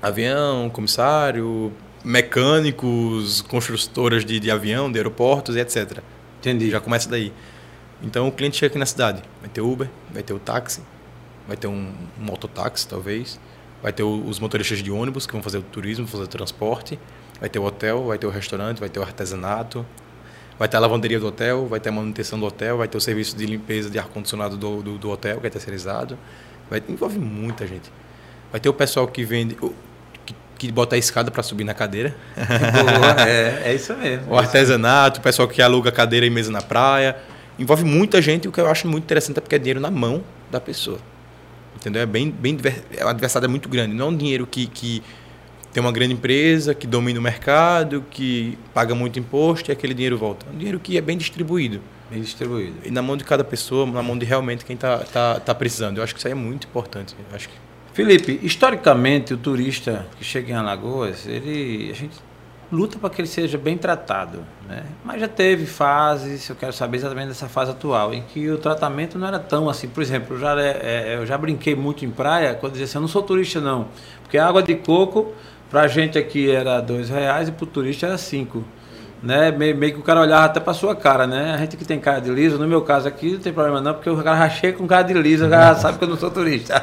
Avião, comissário, mecânicos, construtoras de, de avião, de aeroportos e etc. Entendi. Já começa daí. Então o cliente chega aqui na cidade. Vai ter Uber, vai ter o táxi, vai ter um, mototáxi, talvez. Vai ter o- os motoristas de ônibus que vão fazer o turismo, fazer o transporte. Vai ter o hotel, vai ter o restaurante, vai ter o artesanato. Vai ter a lavanderia do hotel, vai ter a manutenção do hotel, vai ter o serviço de limpeza de ar-condicionado do, do, do hotel, que é terceirizado. Vai, envolve muita gente. Vai ter o pessoal que vende, que, bota a escada para subir na cadeira. Boa, é, é isso mesmo. O artesanato, o pessoal que aluga cadeira e mesa na praia. Envolve muita gente e o que eu acho muito interessante é porque é dinheiro na mão da pessoa. Entendeu? É bem, bem é uma adversidade muito grande. Não é um dinheiro que, que tem uma grande empresa, que domina o mercado, que paga muito imposto e aquele dinheiro volta. É um dinheiro que é bem distribuído. Bem distribuído. E na mão de cada pessoa, na mão de realmente quem está tá, tá precisando. Eu acho que isso aí é muito importante. Eu acho que Felipe, historicamente, o turista que chega em Alagoas, ele, a gente luta para que ele seja bem tratado, né? Mas já teve fases, eu quero saber exatamente dessa fase atual, em que o tratamento não era tão assim. Por exemplo, eu já, é, é, eu já brinquei muito em praia quando dizia assim, eu não sou turista não, porque a água de coco, para a gente aqui era dois reais e para o turista era cinco. Né? Meio, meio que o cara olhava até pra sua cara, né? A gente que tem cara de liso, no meu caso aqui não tem problema não, porque o cara já chega com cara de liso, o cara sabe que eu não sou turista.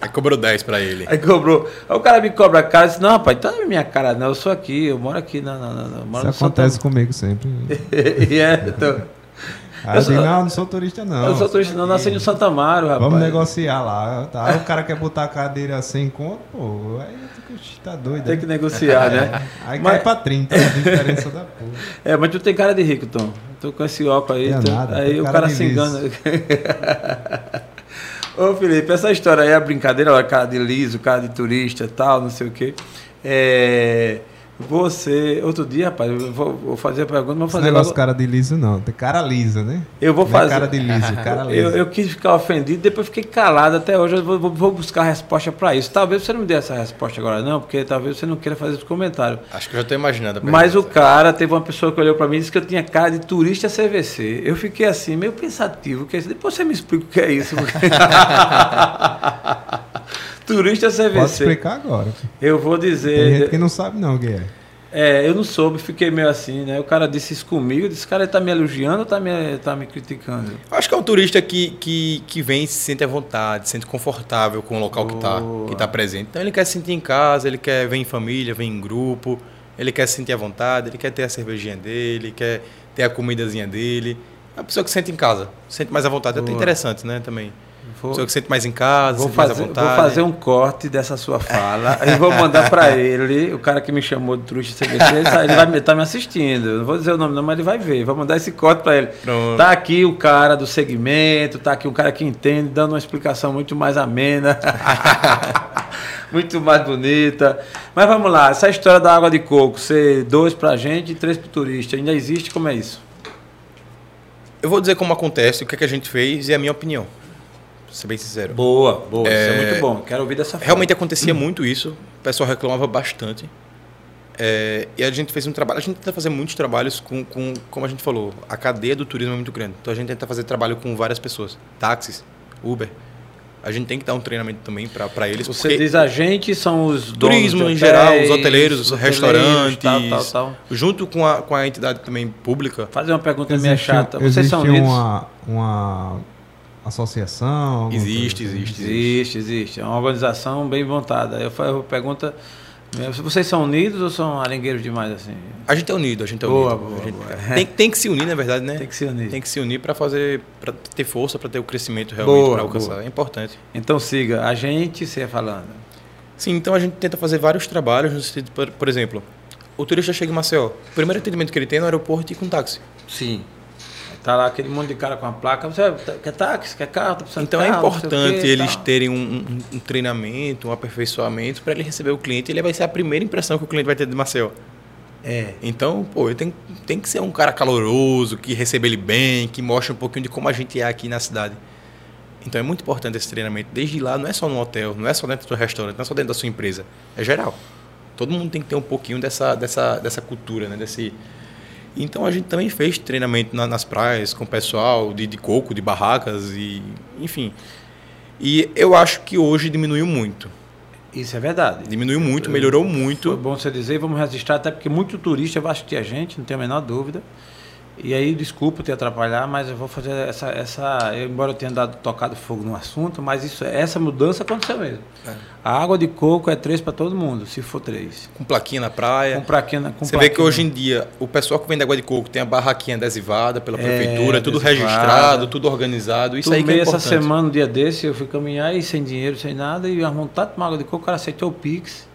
aí cobrou 10 para ele. Aí cobrou. Aí o cara me cobra a cara e disse, não, rapaz, então não é minha cara, não. Eu sou aqui, eu moro aqui, não, não, não, não. Moro Isso acontece Santa- comigo sempre. e é, então, Aí eu digo, não, não sou turista não. eu não sou turista, não, nasci no Santa Amaro, rapaz. Vamos negociar lá. Tá? O cara quer botar a cadeira sem conto, pô, aí tá doido. Tem né? que negociar, né? Aí Mas- cai pra 30, a diferença da porra. É, mas tu tem cara de rico, Tom. Tu com esse óculos aí, tu- nada, aí o cara cara se engana. Ô Felipe, essa história aí é brincadeira, ó, cara de liso, cara de turista e tal, não sei o quê. É, você, outro dia, rapaz, eu vou, vou fazer a pergunta, mas vou Esse fazer negócio logo- cara de liso não, tem cara lisa, né? Eu vou Não é fazer. cara de liso, cara liso. Eu, eu quis ficar ofendido, depois fiquei calado até hoje. Eu vou, vou- buscar a resposta para isso. Talvez você não me dê essa resposta agora, não, porque talvez você não queira fazer esse comentário. Acho que eu já estou imaginando. a Mas o cara, teve uma pessoa que olhou para mim e disse que eu tinha cara de turista CVC. Eu fiquei assim, meio pensativo. Que é isso? Depois você me explica o que é isso. porque- turista Pode CVC. explicar agora. Eu vou Tem dizer. gente que não sabe não o que é. É, eu não soube, fiquei meio assim, né? O cara disse isso comigo, disse, cara, ele tá me elogiando ou tá me, tá me criticando? Eu Acho que é um turista que, que, que vem e se sente à vontade, se sente confortável com o local que está Boa. que tá presente. Então ele quer se sentir em casa, ele quer vir em família, vir em grupo, ele quer se sentir à vontade, ele quer ter a cervejinha dele, quer ter a comidazinha dele. É uma pessoa que se sente em casa, se sente mais à vontade. É até Boa. interessante, né, também. Vou, Pessoa que se sente mais em casa, vou sente mais à fazer, vontade. vou fazer um corte dessa sua fala e vou mandar para ele, o cara que me chamou de turista CVC, ele tá- ele vai estar me assistindo. Não vou dizer o nome não, mas ele vai ver. Vou mandar esse corte para ele. Pronto. Tá aqui o cara do segmento, tá aqui o cara que entende, dando uma explicação muito mais amena. muito mais bonita. Mas vamos lá, essa história da água de coco, ser dois pra gente e três pro turista, ainda existe? Como é isso? Eu vou dizer como acontece, o que, é que a gente fez e a minha opinião. Ser bem sincero. Boa, boa, isso é É, muito bom. Quero ouvir dessa forma. Realmente acontecia muito isso, o pessoal reclamava bastante. É, e a gente fez um trabalho, a gente tenta fazer muitos trabalhos com, com, como a gente falou, a cadeia do turismo é muito grande. Então a gente tenta fazer trabalho com várias pessoas, táxis, Uber. A gente tem que dar um treinamento também para eles. Você diz a gente, são os donos turismo de em hotéis, geral, os hoteleiros, os hoteleiros, restaurantes, tal, tal, tal. junto com a, com a entidade também pública, Fazer uma pergunta Existe- chata. Vocês existe são unidos? uma, uma associação? existe, coisa assim? existe, existe. Existe. É uma organização bem montada. Eu faço pergunta É, Vocês são unidos ou são arengueiros demais assim? A gente é unido, a gente é Boa, unido. boa, gente- boa. Tem, tem que se unir, na verdade, né? Tem que se unir. Tem que se unir para fazer, para ter força, para ter o crescimento realmente, para alcançar. boa. É importante. Então siga, a gente, você ia falando. Sim, então a gente tenta fazer vários trabalhos no sentido, por, por exemplo, o turista chega em Maceió, o primeiro atendimento que ele tem é no aeroporto e com táxi. Sim. Tá lá aquele monte de cara com a placa. Você quer táxi, quer carro, tá precisando Então é carro, o importante quê, eles tal. terem um, um- um treinamento, um aperfeiçoamento para ele receber o cliente. Ele vai ser a primeira impressão que o cliente vai ter de Maceió. É. Então, pô, ele tem, tem que ser um cara caloroso, que receba ele bem, que mostre um pouquinho de como a gente é aqui na cidade. Então é muito importante esse treinamento. Desde lá, não é só no hotel, não é só dentro do seu restaurante, não é só dentro da sua empresa. É geral. Todo mundo tem que ter um pouquinho dessa, dessa, dessa cultura, né? Desse... Então a gente também fez treinamento na- nas praias com o pessoal de, de coco, de barracas e enfim. E eu acho que hoje diminuiu muito. Isso é verdade. Diminuiu muito, melhorou Foi muito. bom você dizer, vamos registrar, até porque muito turista vai assistir a gente, não tenho a menor dúvida. E aí, desculpa te atrapalhar, mas eu vou fazer essa. essa eu, embora eu tenha dado tocado fogo no assunto, mas isso, essa mudança aconteceu mesmo. É. A água de coco é três para todo mundo, se for três. Com plaquinha na praia. Com plaquinha, com Você vê que plaquinha. hoje em dia o pessoal que vende água de coco tem a barraquinha adesivada pela É, prefeitura, tudo adesivada. registrado, tudo organizado. Isso aí que Tomei é essa importante. semana, um dia desse, eu fui caminhar e sem dinheiro, sem nada, e a vontade de tomar água de coco, o cara aceitou o Pix,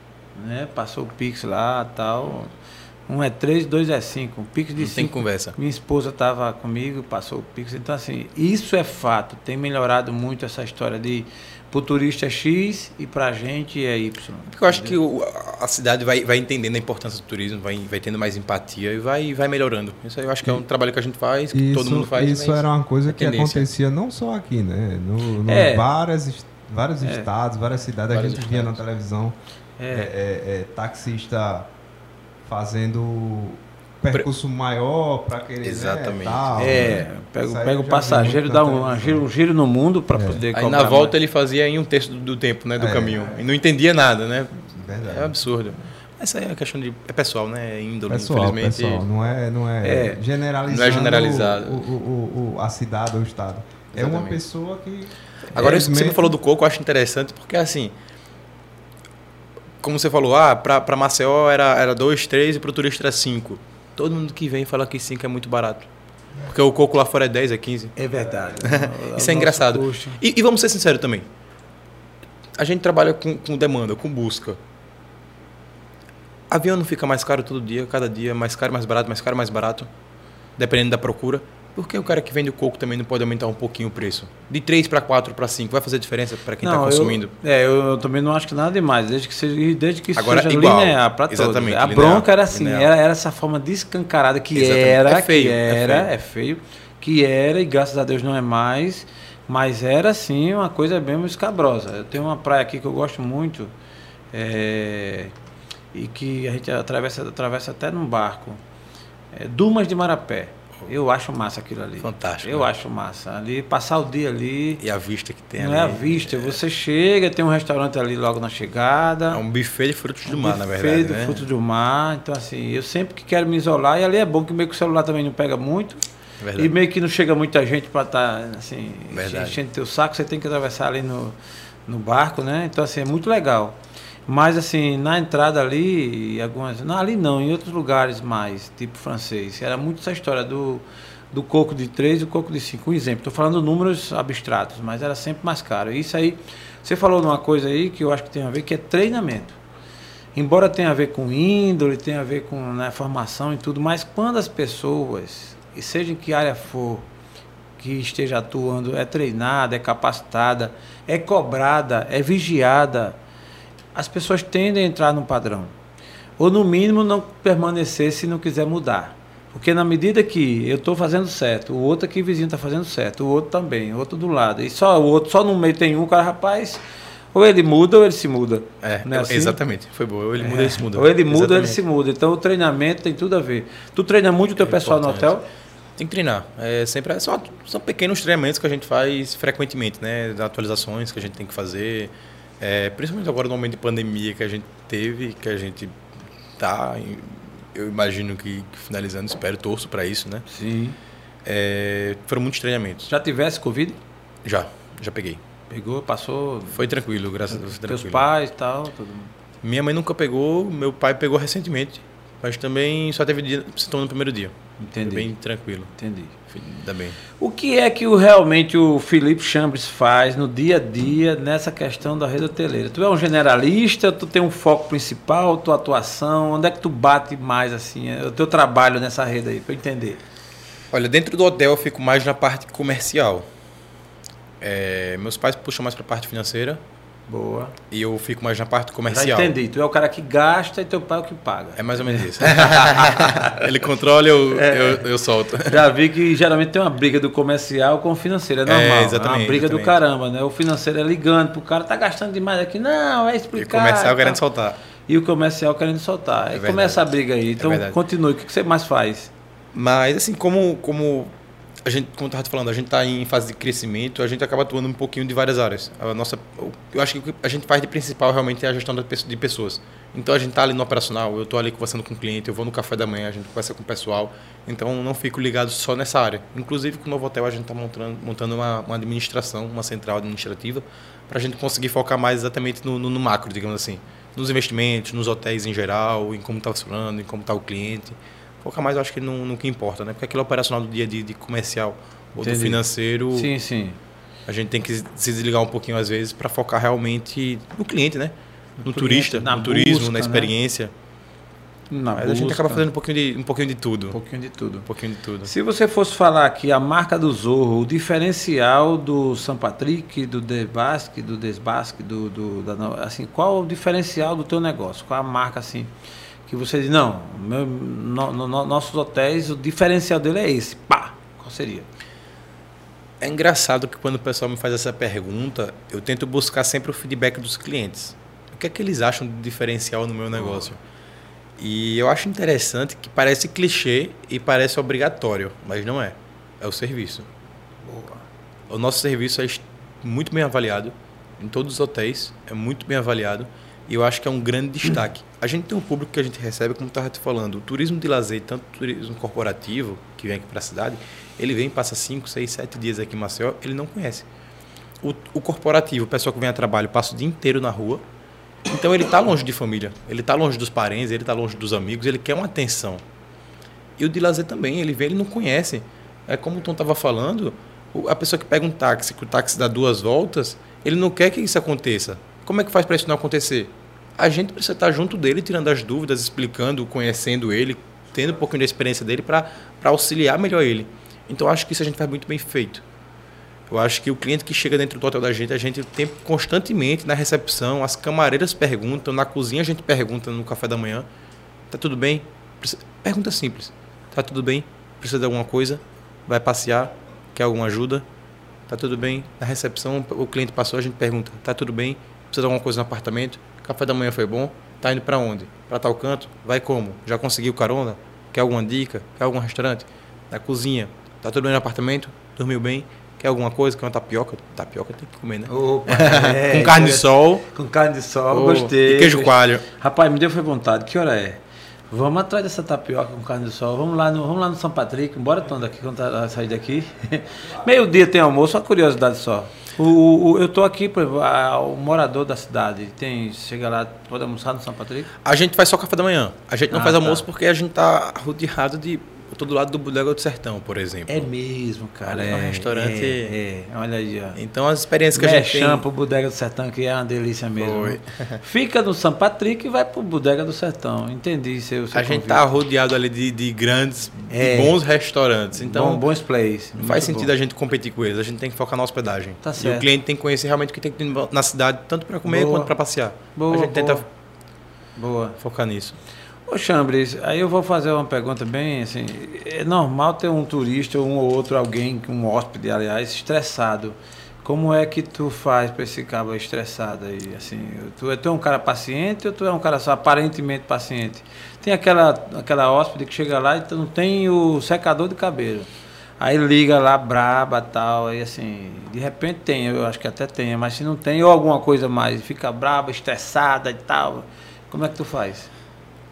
né? Passou o Pix lá tal. Um é três, dois é cinco. Um Pix de Não tem cinco. conversa. Minha esposa estava comigo, passou o Pix. Então, assim, isso é fato. Tem melhorado muito essa história de pro turista é X e pra gente é Y. Porque eu acho que o- a cidade vai, vai entendendo a importância do turismo, vai, vai tendo mais empatia e vai, vai melhorando. Isso aí eu acho que é um trabalho que a gente faz, que todo mundo faz. Isso era uma coisa é que tendência. acontecia não só aqui, né? No, no É. várias, vários É. estados, várias cidades, Vários a gente via na estados. televisão É. é, é, é, taxista fazendo percurso maior para querer. Exatamente. Né, tal, É, né? pega, pega o passageiro, dá um, um giro, um giro no mundo para poder Aí na volta mais. ele fazia em um terço do, do tempo, né, do É. caminho. E não entendia nada, né? Verdade. É absurdo. Essa aí é uma questão de. É pessoal, né? É índole, Pessoal, infelizmente. pessoal, não é, não é, É. generalizando Não é generalizado. O, o- o- o- a cidade ou o estado. É uma Exatamente. pessoa que. Agora, isso que você me falou do coco, eu acho interessante, porque assim. Como você falou, ah, pra Maceió era, era 2, 3 e pro turista era 5. Todo mundo que vem fala que 5 é muito barato. Porque o coco lá fora é 10, é 15. É verdade. Isso é engraçado. E, e vamos ser sinceros também. A gente trabalha com, com demanda, com busca. Avião não fica mais caro todo dia, cada dia, mais caro, mais barato, mais caro, mais barato, dependendo da procura. Por que o cara que vende o coco também não pode aumentar um pouquinho o preço? De 3 para 4 para 5, vai fazer diferença para quem está eu- consumindo? é, eu, eu também não acho que nada demais, desde que seja, desde que Agora, seja igual. linear para todos. A linear, bronca era assim, linear. era, era essa forma descancarada que Exatamente. era, É feio, que é era, feio. é feio, que era e graças a Deus não é mais, mas era assim uma coisa bem escabrosa. Eu tenho uma praia aqui que eu gosto muito é, e que a gente atravessa, atravessa até num barco, é, Dumas de Marapé. Eu acho massa aquilo ali. Fantástico, Eu né? acho massa. Ali, passar o dia ali. E a vista que tem Não ali. é a vista, você chega, tem um restaurante ali logo na chegada. É um buffet de frutos do um mar, na buffet verdade. do né? fruto do mar. Então, assim, eu sempre que quero me isolar, e ali é bom que meio que o celular também não pega muito. Verdade. E meio que não chega muita gente para estar, assim, Verdade. enchendo teu saco, você tem que atravessar ali no, no barco, né? Então, assim, é muito legal. Mas, assim, na entrada ali, e algumas. Não, ali não, em outros lugares mais, tipo francês, era muito essa história do, do coco de 3 e o coco de 5. Um exemplo, estou falando números abstratos, mas era sempre mais caro. Isso aí, você falou de uma coisa aí que eu acho que tem a ver, que é treinamento. Embora tenha a ver com índole, tenha a ver com né, formação e tudo, mas quando as pessoas, e seja em que área for, que esteja atuando, é treinada, é capacitada, é cobrada, é vigiada, as pessoas tendem a entrar no padrão. Ou no mínimo não permanecer se não quiser mudar. Porque na medida que eu estou fazendo certo, o outro aqui vizinho está fazendo certo, o outro também, o outro do lado, e só o outro, só no meio tem um, cara, rapaz, ou ele muda ou ele se muda. É, é assim? exatamente. Foi boa. Ou ele muda, É. ele se muda. Ou ele muda ou ele se muda. Então o treinamento tem tudo a ver. Tu treina muito o teu É pessoal importante. no hotel? Tem que treinar. É sempre são, são pequenos treinamentos que a gente faz frequentemente, né? Atualizações que a gente tem que fazer. É, principalmente agora no momento de pandemia que a gente teve, que a gente tá, eu imagino que, que finalizando, espero, torço para isso, né? Sim. É, foram muitos treinamentos. Já tivesse Covid? Já, já peguei. Pegou, passou. Foi tranquilo, graças a Deus. Teus pais e tal, tudo. Minha mãe nunca pegou, meu pai pegou recentemente. Mas também só teve dia, sintoma no primeiro dia. Entendi. Foi bem tranquilo. Entendi. Ainda bem. O que é que o, realmente o Felipe Chambres faz no dia a dia nessa questão da rede hoteleira? Tu é um generalista, tu tem um foco principal, tua atuação, onde é que tu bate mais assim, é o teu trabalho nessa rede aí, para eu entender? Olha, dentro do hotel eu fico mais na parte comercial. É, meus pais puxam mais para a parte financeira Boa. e eu fico mais na parte Já comercial. entendi. Tu é o cara que gasta e teu pai é o que paga. É mais ou menos isso. Ele controla, eu, É. eu, eu solto. Já vi que geralmente tem uma briga do comercial com o financeiro, é normal. exatamente, uma briga do exatamente. caramba, né? O financeiro é ligando pro cara, tá gastando demais aqui. Não, é E explicar. o comercial e querendo soltar. E o comercial querendo soltar. Aí verdade. começa a briga aí. Então verdade. continue. O que que você mais faz? Mas assim, como, como a gente, como eu estava falando, a gente está em fase de crescimento, a gente acaba atuando um pouquinho de várias áreas. A nossa, eu acho que o que a gente faz de principal realmente é a gestão de pessoas. Então a gente está ali no operacional, eu estou ali conversando com o cliente, eu vou no café da manhã, a gente conversa com o pessoal. Então não fico ligado só nessa área. Inclusive com o novo hotel a gente está montando, montando uma, uma administração, uma central administrativa, para a gente conseguir focar mais exatamente no, no, no macro, digamos assim. Nos investimentos, nos hotéis em geral, em como está funcionando, em como está o cliente. Focar mais, eu acho que no, no que importa, né? Porque aquilo operacional do dia a dia de comercial ou Entendi. do financeiro, Sim, sim. a gente tem que se desligar um pouquinho às vezes para focar realmente no cliente, né? No, cliente, turista, na no turismo, busca, na né? experiência. Na Mas a gente busca, acaba fazendo um pouquinho de, um pouquinho de tudo. um pouquinho de tudo. Um pouquinho de tudo. Se você fosse falar aqui a marca do Zorro, o diferencial do São Patrick, do Desbasque, do Desbasque, do, do da, no- assim, qual o diferencial do teu negócio? Qual a marca assim que você diz, não, meu, no- no- no- nossos hotéis, o diferencial dele é esse. Pá, qual seria? É engraçado que quando o pessoal me faz essa pergunta, eu tento buscar sempre o feedback dos clientes. O que é que eles acham de diferencial no meu negócio? E eu acho interessante que parece clichê e parece obrigatório, mas não é. É o serviço. O nosso serviço é muito bem avaliado em todos os hotéis, é muito bem avaliado e eu acho que é um grande destaque. A gente tem um público que a gente recebe, como estava te falando, o turismo de lazer, tanto o turismo corporativo, que vem aqui para a cidade, ele vem, passa 5, 6, 7 dias aqui em Maceió, ele não conhece. O, o corporativo, o pessoal que vem a trabalho, passa o dia inteiro na rua, então ele está longe de família, ele está longe dos parentes, ele está longe dos amigos, ele quer uma atenção. E o de lazer também, ele vem, ele não conhece. É como o Tom estava falando, a pessoa que pega um táxi, que o táxi dá duas voltas, ele não quer que isso aconteça. Como é que faz para isso não acontecer? A gente precisa estar junto dele, tirando as dúvidas, explicando, conhecendo ele, tendo um pouquinho da experiência dele para auxiliar melhor ele. Então acho que isso a gente faz muito bem feito. Eu acho que o cliente que chega dentro do hotel da gente, a gente tem constantemente na recepção, as camareiras perguntam, na cozinha a gente pergunta no café da manhã, tá tudo bem? Pergunta simples. Tá tudo bem? Precisa de alguma coisa? Vai passear? Quer alguma ajuda? Tá tudo bem? Na recepção, o cliente passou, a gente pergunta, tá tudo bem? Precisa de alguma coisa no apartamento? Café da manhã foi bom? Tá indo para onde? Para tal canto? Vai como? Já conseguiu carona? Quer alguma dica? Quer algum restaurante? Na cozinha? Tá tudo bem no apartamento? Dormiu bem? Quer alguma coisa? Quer uma tapioca? Tapioca tem que comer, né? Opa, é, Com carne de sol. Com carne de sol, Oh, gostei. E queijo coalho. Rapaz, me deu foi vontade. Que hora é? Vamos atrás dessa tapioca com carne de sol. Vamos lá no, vamos lá no São Patrick. Bora, Tom, daqui, quando sair daqui. Meio-dia tem almoço, uma curiosidade só. O, o- eu tô aqui, por exemplo, a- o morador da cidade. Tem, chega lá, pode almoçar no São Patrick? A gente faz só café da manhã. A gente não Ah, faz tá. almoço porque a gente tá rodeado de. Eu tô do lado do Bodega do Sertão, por exemplo. É mesmo, cara. Ali É, no restaurante- É, é. olha aí, ó. Então as experiências que a gente tem. Mexam pro Bodega do Sertão, que é uma delícia mesmo. Foi. Fica no São Patrick e vai pro Bodega do Sertão. Entendi seu, seu A gente convite. tá rodeado ali de, de grandes, É. de bons restaurantes. Então Bom, bons plays. não faz sentido bom. a gente competir com eles. A gente tem que focar na hospedagem. Tá E certo. o cliente tem que conhecer realmente o que tem que ter na cidade, tanto para comer Boa. quanto para passear. Boa, a gente boa. tenta Boa. focar nisso. Ô Chambres, aí eu vou fazer uma pergunta bem assim. É normal ter um turista, um ou outro, alguém, um hóspede, aliás, estressado. Como é que tu faz para esse cabo estressado aí? Assim, tu, é- tu é um cara paciente ou tu é um cara só aparentemente paciente? Tem aquela, aquela hóspede que chega lá e tu não tem o secador de cabelo. Aí liga lá, braba tal, aí assim, de repente tem, eu acho que até tem, mas se não tem, ou alguma coisa mais, fica braba, estressada e tal, como é que tu faz?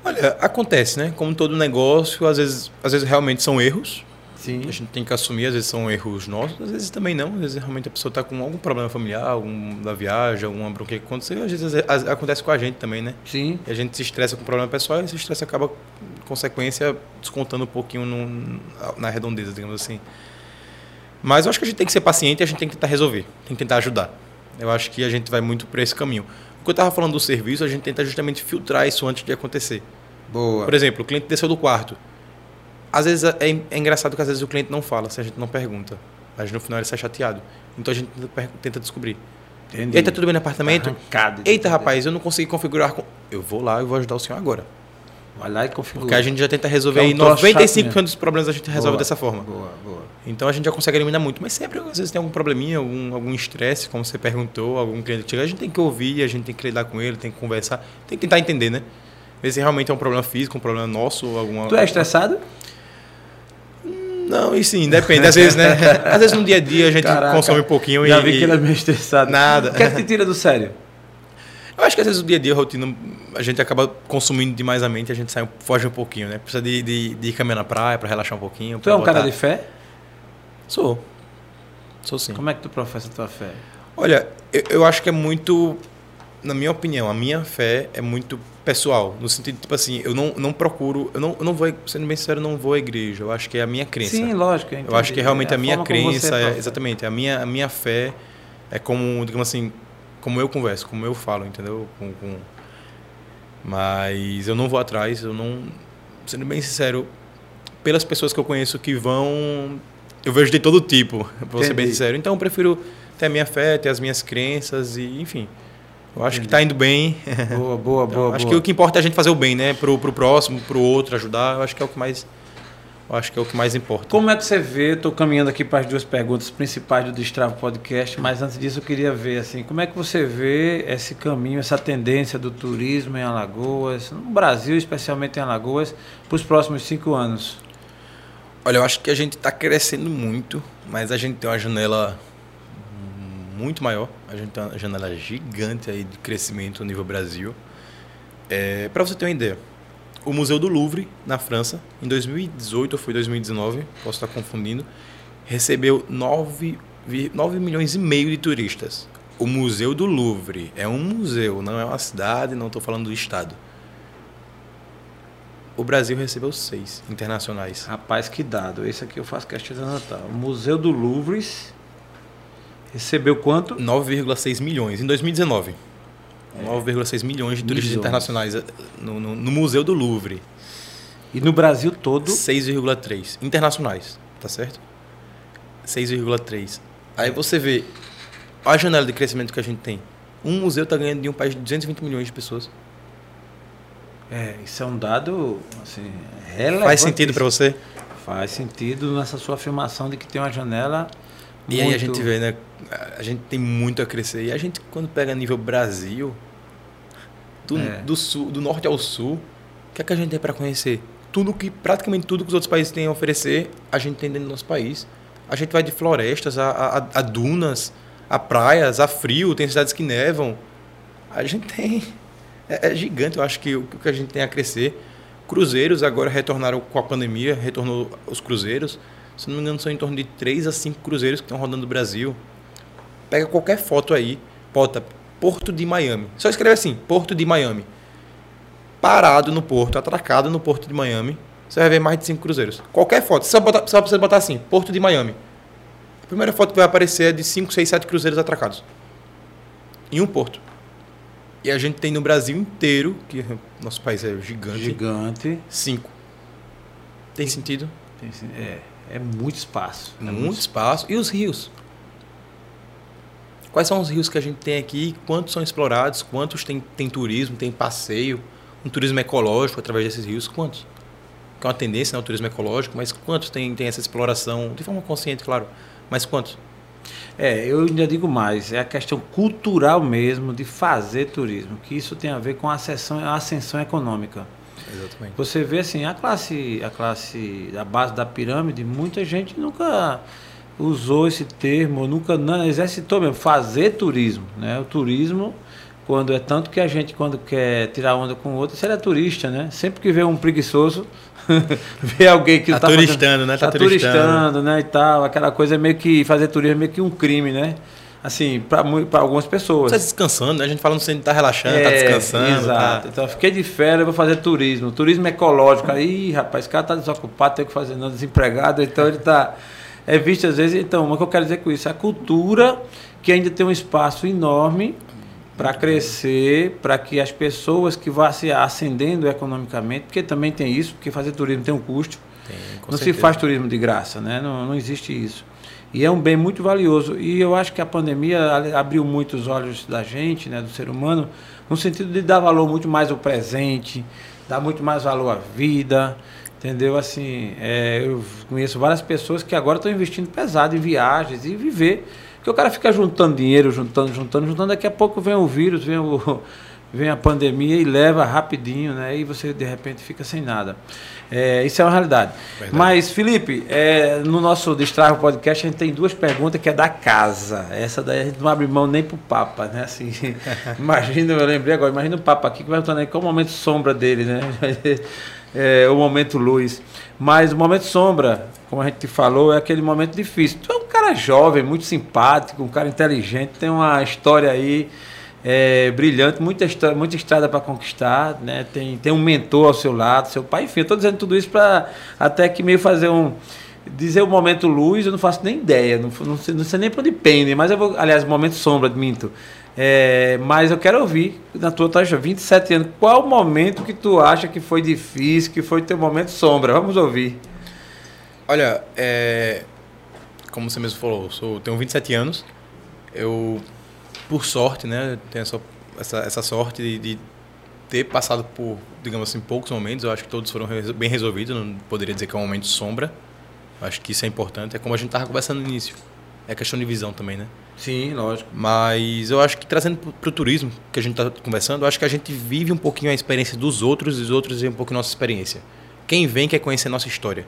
Olha, acontece, né? Como todo negócio, às vezes, às vezes realmente são erros. Sim. A gente tem que assumir, às vezes são erros nossos, às vezes também não. Às vezes realmente a pessoa está com algum problema familiar, algum da viagem, alguma bronquia que aconteceu. Às vezes acontece com a gente também, né? Sim. E a gente se estressa com o problema pessoal e esse estresse acaba, consequência, descontando um pouquinho no- na redondeza, digamos assim. Mas eu acho que a gente tem que ser paciente e a gente tem que tentar resolver, tem que tentar ajudar. Eu acho que a gente vai muito por esse caminho. O que eu estava falando do serviço, a gente tenta justamente filtrar isso antes de acontecer. Boa. Por exemplo, o cliente desceu do quarto. Às vezes é, é engraçado que às vezes o cliente não fala, se a gente não pergunta. Mas no final ele sai chateado. Então a gente tenta descobrir. Entendi. Eita, tudo bem no apartamento? Arrancado Eita, entender. rapaz, eu não consegui configurar. com- Eu vou lá e vou ajudar o senhor agora. Vai lá e configura. Porque a gente já tenta resolver é um aí troço chato 95% mesmo. dos problemas a gente resolve Boa, dessa forma. Boa, boa. Então a gente já consegue eliminar muito. Mas sempre, às vezes, tem algum probleminha, algum algum estresse, como você perguntou, algum cliente chega. A gente tem que ouvir, a gente tem que lidar com ele, tem que conversar, tem que tentar entender, né? Ver se realmente é um problema físico, um problema nosso, ou alguma. Tu é estressado? Não, e sim, depende. Às vezes, né? Às vezes no dia a dia a gente Caraca, consome um pouquinho Já e. vi que ele é meio estressado. Nada. O que é que te tira do sério? Eu acho que às vezes o dia a dia, a rotina, a gente acaba consumindo demais a mente, a gente sai, foge um pouquinho, né? Precisa de, de, de ir caminhar na praia pra relaxar um pouquinho. Tu é um cara de fé? Sou. Sou sim. Como é que tu professa a tua fé? Olha, eu, eu acho que é muito, na minha opinião, a minha fé é muito pessoal, no sentido, tipo assim, eu não, não procuro, eu não, eu não vou, sendo bem sincero, eu não vou à igreja, eu acho que é a minha crença. Sim, lógico. eu entendi. acho que realmente É a minha como você crença, é, exatamente, a minha, a minha fé é como, digamos assim, como eu converso, como eu falo, entendeu? Com, com- Mas eu não vou atrás, eu não, sendo bem sincero, pelas pessoas que eu conheço que vão, eu vejo de todo tipo, pra ser bem Entendi. sincero. Então eu prefiro ter a minha fé, ter as minhas crenças e, enfim. Eu acho que tá indo bem. Boa, boa, Então, boa. acho boa. que o que importa é a gente fazer o bem, né? Pro, pro próximo, pro outro, ajudar. Eu acho que é o que mais. Eu acho que é o que mais importa. Como é que você vê? Estou caminhando aqui para as duas perguntas principais do Destravo Podcast, mas antes disso eu queria ver assim, como é que você vê esse caminho, essa tendência do turismo em Alagoas, no Brasil, especialmente em Alagoas, para os próximos cinco anos? Olha, eu acho que a gente está crescendo muito, mas a gente tem uma janela muito maior. A gente tem uma janela gigante aí de crescimento no nível Brasil. É, Para você ter uma ideia, o Museu do Louvre, na França, em 2018 ou foi 2019, posso estar confundindo, recebeu 9, vi- 9 milhões e meio de turistas. O Museu do Louvre é um museu, não é uma cidade, não estou falando do estado. O Brasil recebeu seis internacionais. Rapaz, que dado. Esse aqui eu faço questão de anotar. O Museu do Louvre recebeu quanto? 9,6 milhões em 2019. 9,6 milhões de turistas Milhões. internacionais eh, no, no- no Museu do Louvre. E no Brasil todo, 6,3 internacionais, tá certo? 6,3. Aí você vê a janela de crescimento que a gente tem. Um museu está ganhando de um país de 220 milhões de pessoas. é, isso é um dado assim, relevante. Faz sentido para você? Faz sentido nessa sua afirmação de que tem uma janela E aí a muito- gente vê, né? A gente tem muito a crescer. E a gente, quando pega nível Brasil, do, É. do, sul, do norte ao sul, o que é que a gente tem para conhecer? Tudo que, praticamente tudo que os outros países têm a oferecer, a gente tem dentro do nosso país. A gente vai de florestas a, a, a dunas, a praias, a frio, tem cidades que nevam. A gente tem. É, é gigante, eu acho que o que a gente tem a crescer. Cruzeiros agora retornaram com a pandemia, retornou os cruzeiros. Se não me engano, são em torno de 3 a 5 cruzeiros que estão rodando no Brasil. Pega qualquer foto aí, bota Porto de Miami. Só escreve assim, Porto de Miami. Parado no porto, atracado no Porto de Miami, você vai ver mais de 5 cruzeiros. Qualquer foto, só, botar, só precisa botar assim, Porto de Miami. A primeira foto que vai aparecer é de 5, 6, 7 cruzeiros atracados. Em um porto. E a gente tem no Brasil inteiro, que nosso país é gigante, gigante. 5. Tem sentido? Tem É, é muito espaço. É muito espaço. E os rios? Quais são os rios que a gente tem aqui? Quantos são explorados? Quantos tem, tem turismo, tem passeio? Um turismo ecológico através desses rios? Quantos? Que é uma tendência, né, o turismo ecológico, mas quantos tem, tem essa exploração? De forma consciente, claro. Mas quantos? É, eu ainda digo mais, é a questão cultural mesmo de fazer turismo, que isso tem a ver com a ascensão, a ascensão econômica. Exatamente. Você vê assim, a classe, a classe, a base da pirâmide, muita gente nunca usou esse termo, nunca não, exercitou mesmo, fazer turismo. Né? O turismo, quando é tanto que a gente, quando quer tirar onda com o outro, você é turista, né? Sempre que vê um preguiçoso, ver alguém que Tá tá turistando, fazendo- né? Tá Tá, turistando. turistando, né, e tal. Aquela coisa meio que fazer turismo é meio que um crime, né? Assim, para algumas pessoas. Você tá descansando, né? A gente fala no centro, tá relaxando, tá É, descansando. Exato. Tá... Então, fiquei de férias, vou fazer turismo. Turismo ecológico. Aí, rapaz, esse cara tá desocupado, tem o que fazer, não, desempregado. Então, ele tá. É visto às vezes. Então, o que eu quero dizer com isso? A cultura que ainda tem um espaço enorme para crescer, para que as pessoas que vão se ascendendo economicamente, porque também tem isso, porque fazer turismo tem um custo. Tem, não se certeza. faz turismo de graça, né? Não, não existe isso. E é um bem muito valioso. E eu acho que a pandemia abriu muito os olhos da gente, né, do ser humano, no sentido de dar valor muito mais ao presente, dar muito mais valor à vida, entendeu? Assim, é, eu conheço várias pessoas que agora estão investindo pesado em viagens e viver. Porque o cara fica juntando dinheiro, juntando, juntando, juntando, daqui a pouco vem o vírus, vem o, vem a pandemia e leva rapidinho, né? E você de repente fica sem nada. É, isso é uma realidade. Verdade. Mas, Felipe, é, no nosso Destrava Podcast a gente tem duas perguntas que é da casa. Essa daí a gente não abre mão nem pro Papa, né? Assim, imagina, eu lembrei agora, imagina o Papa aqui que vai estar qual o momento sombra dele, né? É, o momento luz. Mas o momento sombra, como a gente falou, é aquele momento difícil. Tu é um cara jovem, muito simpático, um cara inteligente, tem uma história aí é, brilhante, muita, história, muita estrada para conquistar, né? Tem, tem um mentor ao seu lado, seu pai, enfim, eu estou dizendo tudo isso para até que meio fazer um. Dizer o momento luz, eu não faço nem ideia, não, não, sei, não sei nem para onde pende, mas eu vou. Aliás, momento sombra, minto. É, mas eu quero ouvir, na tua trajetória, 27 anos, qual o momento que tu acha que foi difícil, que foi teu momento sombra? Vamos ouvir. Olha, é, como você mesmo falou, sou, tenho 27 anos. Eu, por sorte, né, tenho essa, essa, essa sorte de, de ter passado por, digamos assim, poucos momentos. Eu acho que todos foram bem resolvidos. Não poderia dizer que é um momento sombra. Acho que isso é importante. É como a gente estava conversando no início. É questão de visão também, né? Sim, lógico. Mas eu acho que trazendo para o turismo, que a gente está conversando, eu acho que a gente vive um pouquinho a experiência dos outros e os outros vivem um pouquinho a nossa experiência. Quem vem quer conhecer a nossa história.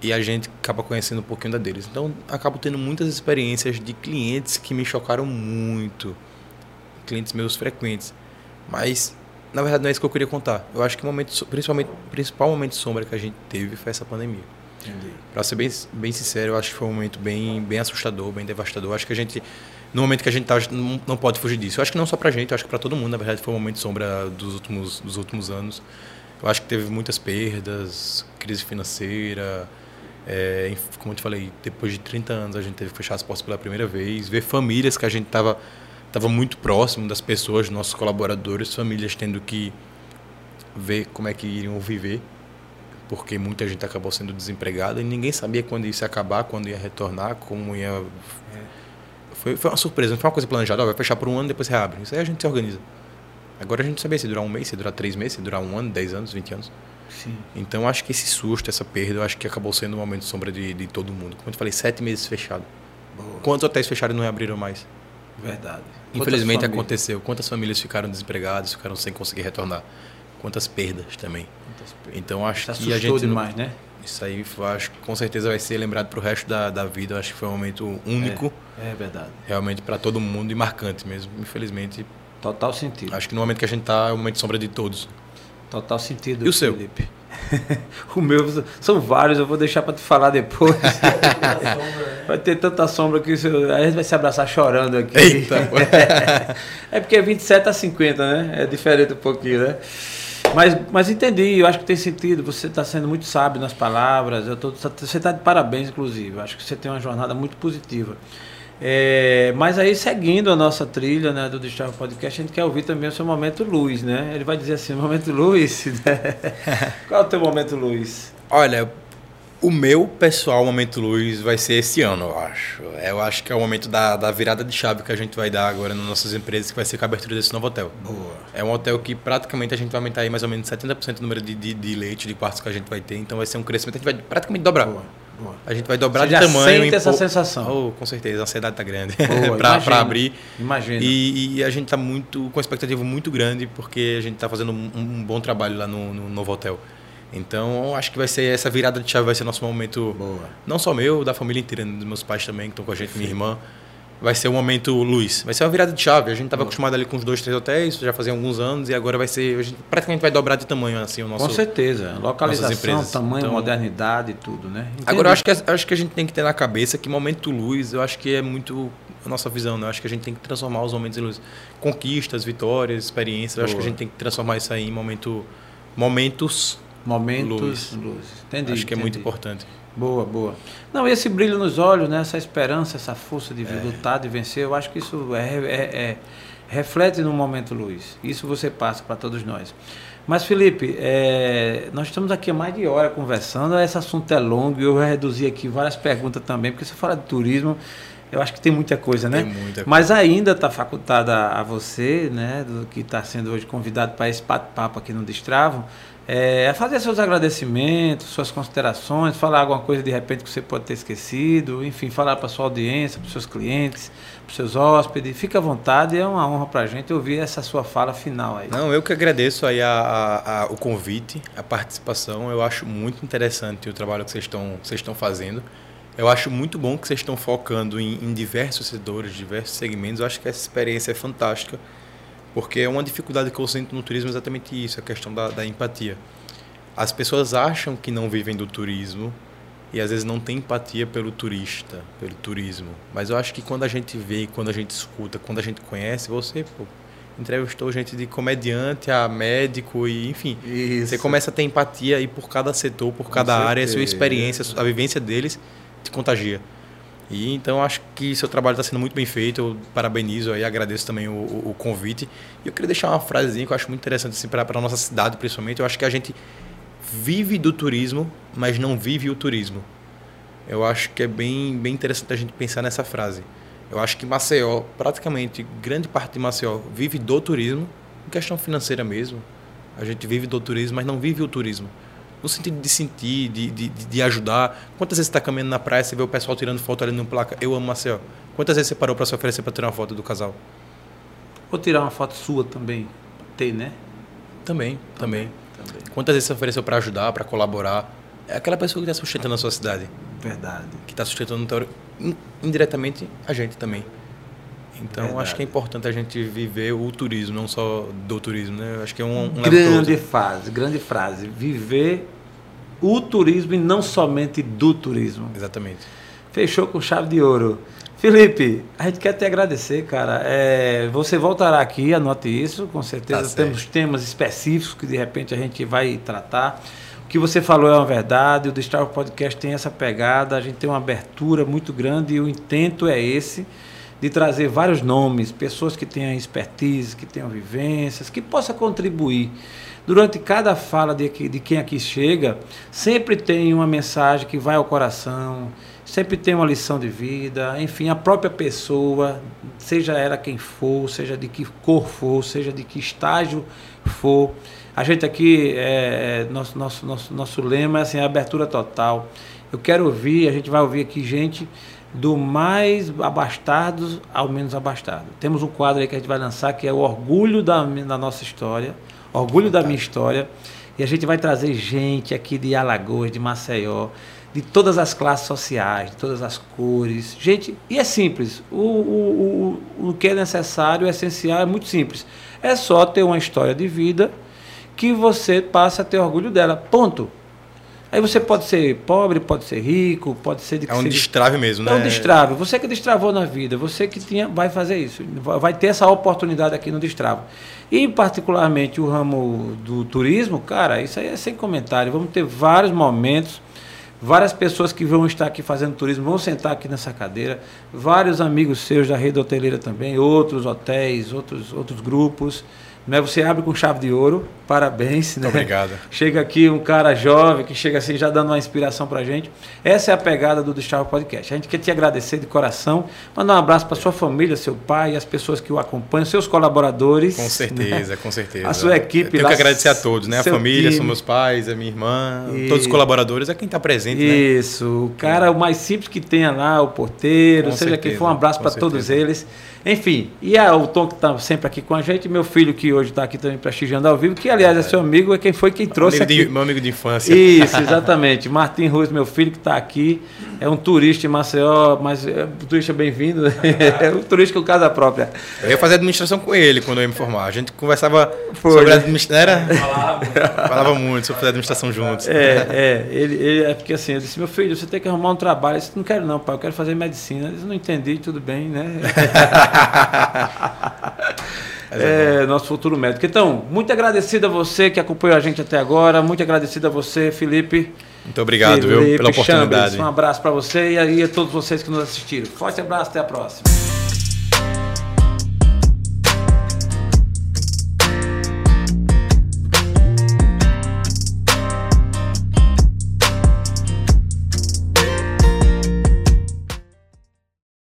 E a gente acaba conhecendo um pouquinho da deles. Então, acabo tendo muitas experiências de clientes que me chocaram muito. Clientes meus frequentes. Mas, na verdade, não é isso que eu queria contar. Eu acho que o momento, principalmente, o principal momento sombra que a gente teve foi essa pandemia. Pra ser bem, bem sincero, eu acho que foi um momento bem, bem assustador, bem devastador. Acho que a gente, no momento que a gente tá, não, pode fugir disso. Eu acho que não só pra gente, eu acho que pra todo mundo, na verdade, foi um momento sombra dos últimos, dos últimos anos. Eu acho que teve muitas perdas, crise financeira. é, como eu te falei, depois de 30 anos a gente teve que fechar as portas pela primeira vez, ver famílias que a gente tava, tava muito próximo das pessoas, nossos colaboradores, famílias tendo que ver como é que iriam viver porque muita gente acabou sendo desempregada e ninguém sabia quando isso ia acabar, quando ia retornar, como ia. Foi, foi uma surpresa, não foi uma coisa planejada, ó, vai fechar por um ano depois reabre. Isso aí a gente se organiza. Agora a gente sabia se durar um mês, se durar três meses, se durar um ano, dez anos, vinte anos. Sim. Então acho que esse susto, essa perda, eu acho que acabou sendo um momento de sombra de, de todo mundo. Como eu te falei, sete meses fechado. Boa. Quantos hotéis fecharam e não reabriram mais? Verdade. Infelizmente aconteceu. Quantas famílias ficaram desempregadas, ficaram sem conseguir retornar? Quantas perdas também. Então acho Isso que a gente. não- demais, né? Isso aí acho que com certeza vai ser lembrado pro resto da, da vida. Acho que foi um momento único, É verdade. realmente para todo mundo e marcante mesmo. Infelizmente, Total sentido. acho que no momento que a gente tá é o momento de sombra de todos. Total sentido. E o seu? Felipe. o meu são vários, eu vou deixar para te falar depois. vai ter tanta sombra que isso- a gente vai se abraçar chorando aqui. Eita, é porque 27 a 50, né? É diferente um pouquinho, né? Mas, mas entendi, eu acho que tem sentido. Você está sendo muito sábio nas palavras. Eu tô, você está de parabéns, inclusive. Eu acho que você tem uma jornada muito positiva. É, mas aí, seguindo a nossa trilha né, do Destrava Podcast, a gente quer ouvir também o seu momento luz, né? Ele vai dizer assim, momento luz, né? Qual é o teu momento luz? Olha, o meu pessoal momento luz vai ser esse ano, eu acho. Eu acho que é o momento da, da virada de chave que a gente vai dar agora nas nossas empresas, que vai ser com a abertura desse novo hotel. Boa. É um hotel que praticamente a gente vai aumentar aí mais ou menos 70% do número de, de, de leite, de quartos que a gente vai ter. Então vai ser um crescimento, a gente vai praticamente dobrar. Boa, boa. A gente vai dobrar Você de já tamanho. sente em essa sensação? Oh, com certeza, a ansiedade tá grande para abrir. Imagina. E, e a gente tá muito com uma expectativa muito grande porque a gente tá fazendo um, um bom trabalho lá no, no novo hotel. Então, acho que vai ser essa virada de chave vai ser nosso momento Boa. não só meu, da família inteira, dos meus pais também que estão com a gente, minha irmã. vai ser o momento luz. Vai ser uma virada de chave. A gente estava acostumado ali com os dois, três hotéis, já fazia alguns anos, e agora vai ser. A gente praticamente vai dobrar de tamanho assim o nosso. Com certeza. Localização, tamanho, então, modernidade e tudo, né? Entendi. Agora eu acho que, acho que a gente tem que ter na cabeça que momento luz, eu acho que é muito a nossa visão, né? Eu acho que a gente tem que transformar os momentos em luz. Conquistas, vitórias, experiências, eu acho que a gente tem que transformar isso aí em momento, momentos. Momentos luz. luz. Entendi. Acho que entendi. é muito importante. Boa, boa. Não, esse brilho nos olhos, né? essa esperança, essa força de é. lutar, de vencer, eu acho que isso é, é, é reflete no momento luz. Isso você passa para todos nós. Mas, Felipe, é, nós estamos aqui há mais de hora conversando, esse assunto é longo e eu vou reduzir aqui várias perguntas também, porque você fala de turismo, eu acho que tem muita coisa, né? Tem muita coisa. Mas ainda está facultada a você, né, do que está sendo hoje convidado para esse papo aqui no Destravo, é, fazer seus agradecimentos, suas considerações, falar alguma coisa de repente que você pode ter esquecido, enfim, falar para sua audiência, para seus clientes, para seus hóspedes. Fique à vontade, é uma honra para a gente ouvir essa sua fala final aí. Não, eu que agradeço aí a, a, a, o convite, a participação. Eu acho muito interessante o trabalho que vocês estão, vocês estão fazendo. Eu acho muito bom que vocês estão focando em, em diversos setores, diversos segmentos. Eu acho que essa experiência é fantástica. Porque é uma dificuldade que eu sinto no turismo exatamente isso, a questão da, da empatia. As pessoas acham que não vivem do turismo e às vezes não tem empatia pelo turista, pelo turismo. Mas eu acho que quando a gente vê, quando a gente escuta, quando a gente conhece, você pô, entrevistou gente de comediante a médico e enfim, Isso. você começa a ter empatia aí por cada setor, por cada área, a sua experiência, a vivência deles te contagia. E então acho que seu trabalho está sendo muito bem feito. Eu parabenizo e agradeço também o, o, o, convite. E eu queria deixar uma frasezinha que eu acho muito interessante assim, para a nossa cidade, principalmente. Eu acho que a gente vive do turismo, mas não vive o turismo. Eu acho que é bem, bem interessante a gente pensar nessa frase. Eu acho que Maceió, praticamente grande parte de Maceió, vive do turismo, em questão financeira mesmo. A gente vive do turismo, mas não vive o turismo no sentido de sentir, de, de, de ajudar. Quantas vezes você está caminhando na praia, você vê o pessoal tirando foto ali no placa, eu amo Maceió. Quantas vezes você parou para se oferecer para tirar uma foto do casal? Ou tirar uma foto sua também, ter, né? Também, também. também. Quantas vezes você ofereceu para ajudar, para colaborar? É aquela pessoa que está sustentando a sua cidade. Verdade. Que está sustentando indiretamente a gente também. Então, Verdade. acho que é importante a gente viver o turismo, não só do turismo, né? Acho que é um, um grande frase, grande frase. Viver o turismo e não somente do turismo. Exatamente. Fechou com chave de ouro. Felipe, a gente quer te agradecer, cara. É, você voltará aqui, anote isso, com certeza. Tá Temos temas específicos que de repente a gente vai tratar. O que você falou é uma verdade. O Destrava Podcast tem essa pegada, a gente tem uma abertura muito grande e o intento é esse de trazer vários nomes, pessoas que tenham expertise, que tenham vivências, que possa contribuir durante cada fala de, de quem aqui chega, sempre tem uma mensagem que vai ao coração, sempre tem uma lição de vida, enfim, a própria pessoa, seja ela quem for, seja de que cor for, seja de que estágio for. A gente aqui, é, é nosso, nosso, nosso, nosso lema é assim, abertura total. Eu quero ouvir, a gente vai ouvir aqui gente do mais abastado ao menos abastado. Temos um quadro aí que a gente vai lançar que é o orgulho da, da nossa história Orgulho da minha história. E a gente vai trazer gente aqui de Alagoas, de Maceió, de todas as classes sociais, de todas as cores. Gente, e é simples. O, o, o, o que é necessário, o essencial, é muito simples. É só ter uma história de vida que você passa a ter orgulho dela. Ponto. Aí você pode ser pobre, pode ser rico, pode ser de É um destrave mesmo, né? É um destrave. Você que destravou na vida, você que tinha, vai fazer isso. Vai ter essa oportunidade aqui no destravo. E particularmente o ramo do turismo, cara, isso aí é sem comentário. Vamos ter vários momentos, várias pessoas que vão estar aqui fazendo turismo vão sentar aqui nessa cadeira, vários amigos seus da rede hoteleira também, outros hotéis, outros, outros grupos. Né? Você abre com chave de ouro, parabéns. Né? Obrigado. Chega aqui um cara jovem que chega assim já dando uma inspiração pra gente. Essa é a pegada do Destrava Podcast. A gente quer te agradecer de coração, mandar um abraço para sua família, seu pai, as pessoas que o acompanham, seus colaboradores. Com certeza, né? com certeza. A sua equipe. Eu tenho lá, que agradecer a todos, né? A família, time. são meus pais, a minha irmã, todos os colaboradores, é quem está presente. Né? Isso, né? o cara, o mais simples que tenha lá, o porteiro, com seja certeza, quem for, um abraço para todos eles. Enfim, e a, o Tom que está sempre aqui com a gente, meu filho que hoje está aqui também prestigiando ao vivo, que aliás é seu amigo, é quem foi quem trouxe amigo aqui. De, meu amigo de infância. Isso, exatamente. Martim Ruiz, meu filho, que está aqui, é um turista em Maceió, mas é um turista bem-vindo, é um turista com casa própria. Eu ia fazer administração com ele quando eu ia me formar. A gente conversava Foi, sobre né? administração. Falava, falava muito sobre fazer administração juntos. É, é, ele, ele é porque assim, eu disse, meu filho, você tem que arrumar um trabalho. Eu disse, não quero não, pai, eu quero fazer medicina. Eles não entendi, tudo bem, né? é, nosso futuro médico. Então, muito agradecido a você que acompanhou a gente até agora, muito agradecido a você, Felipe. Muito obrigado, viu, Felipe pela oportunidade. Chambres. Um abraço para você e aí a todos vocês que nos assistiram. Forte abraço, até a próxima.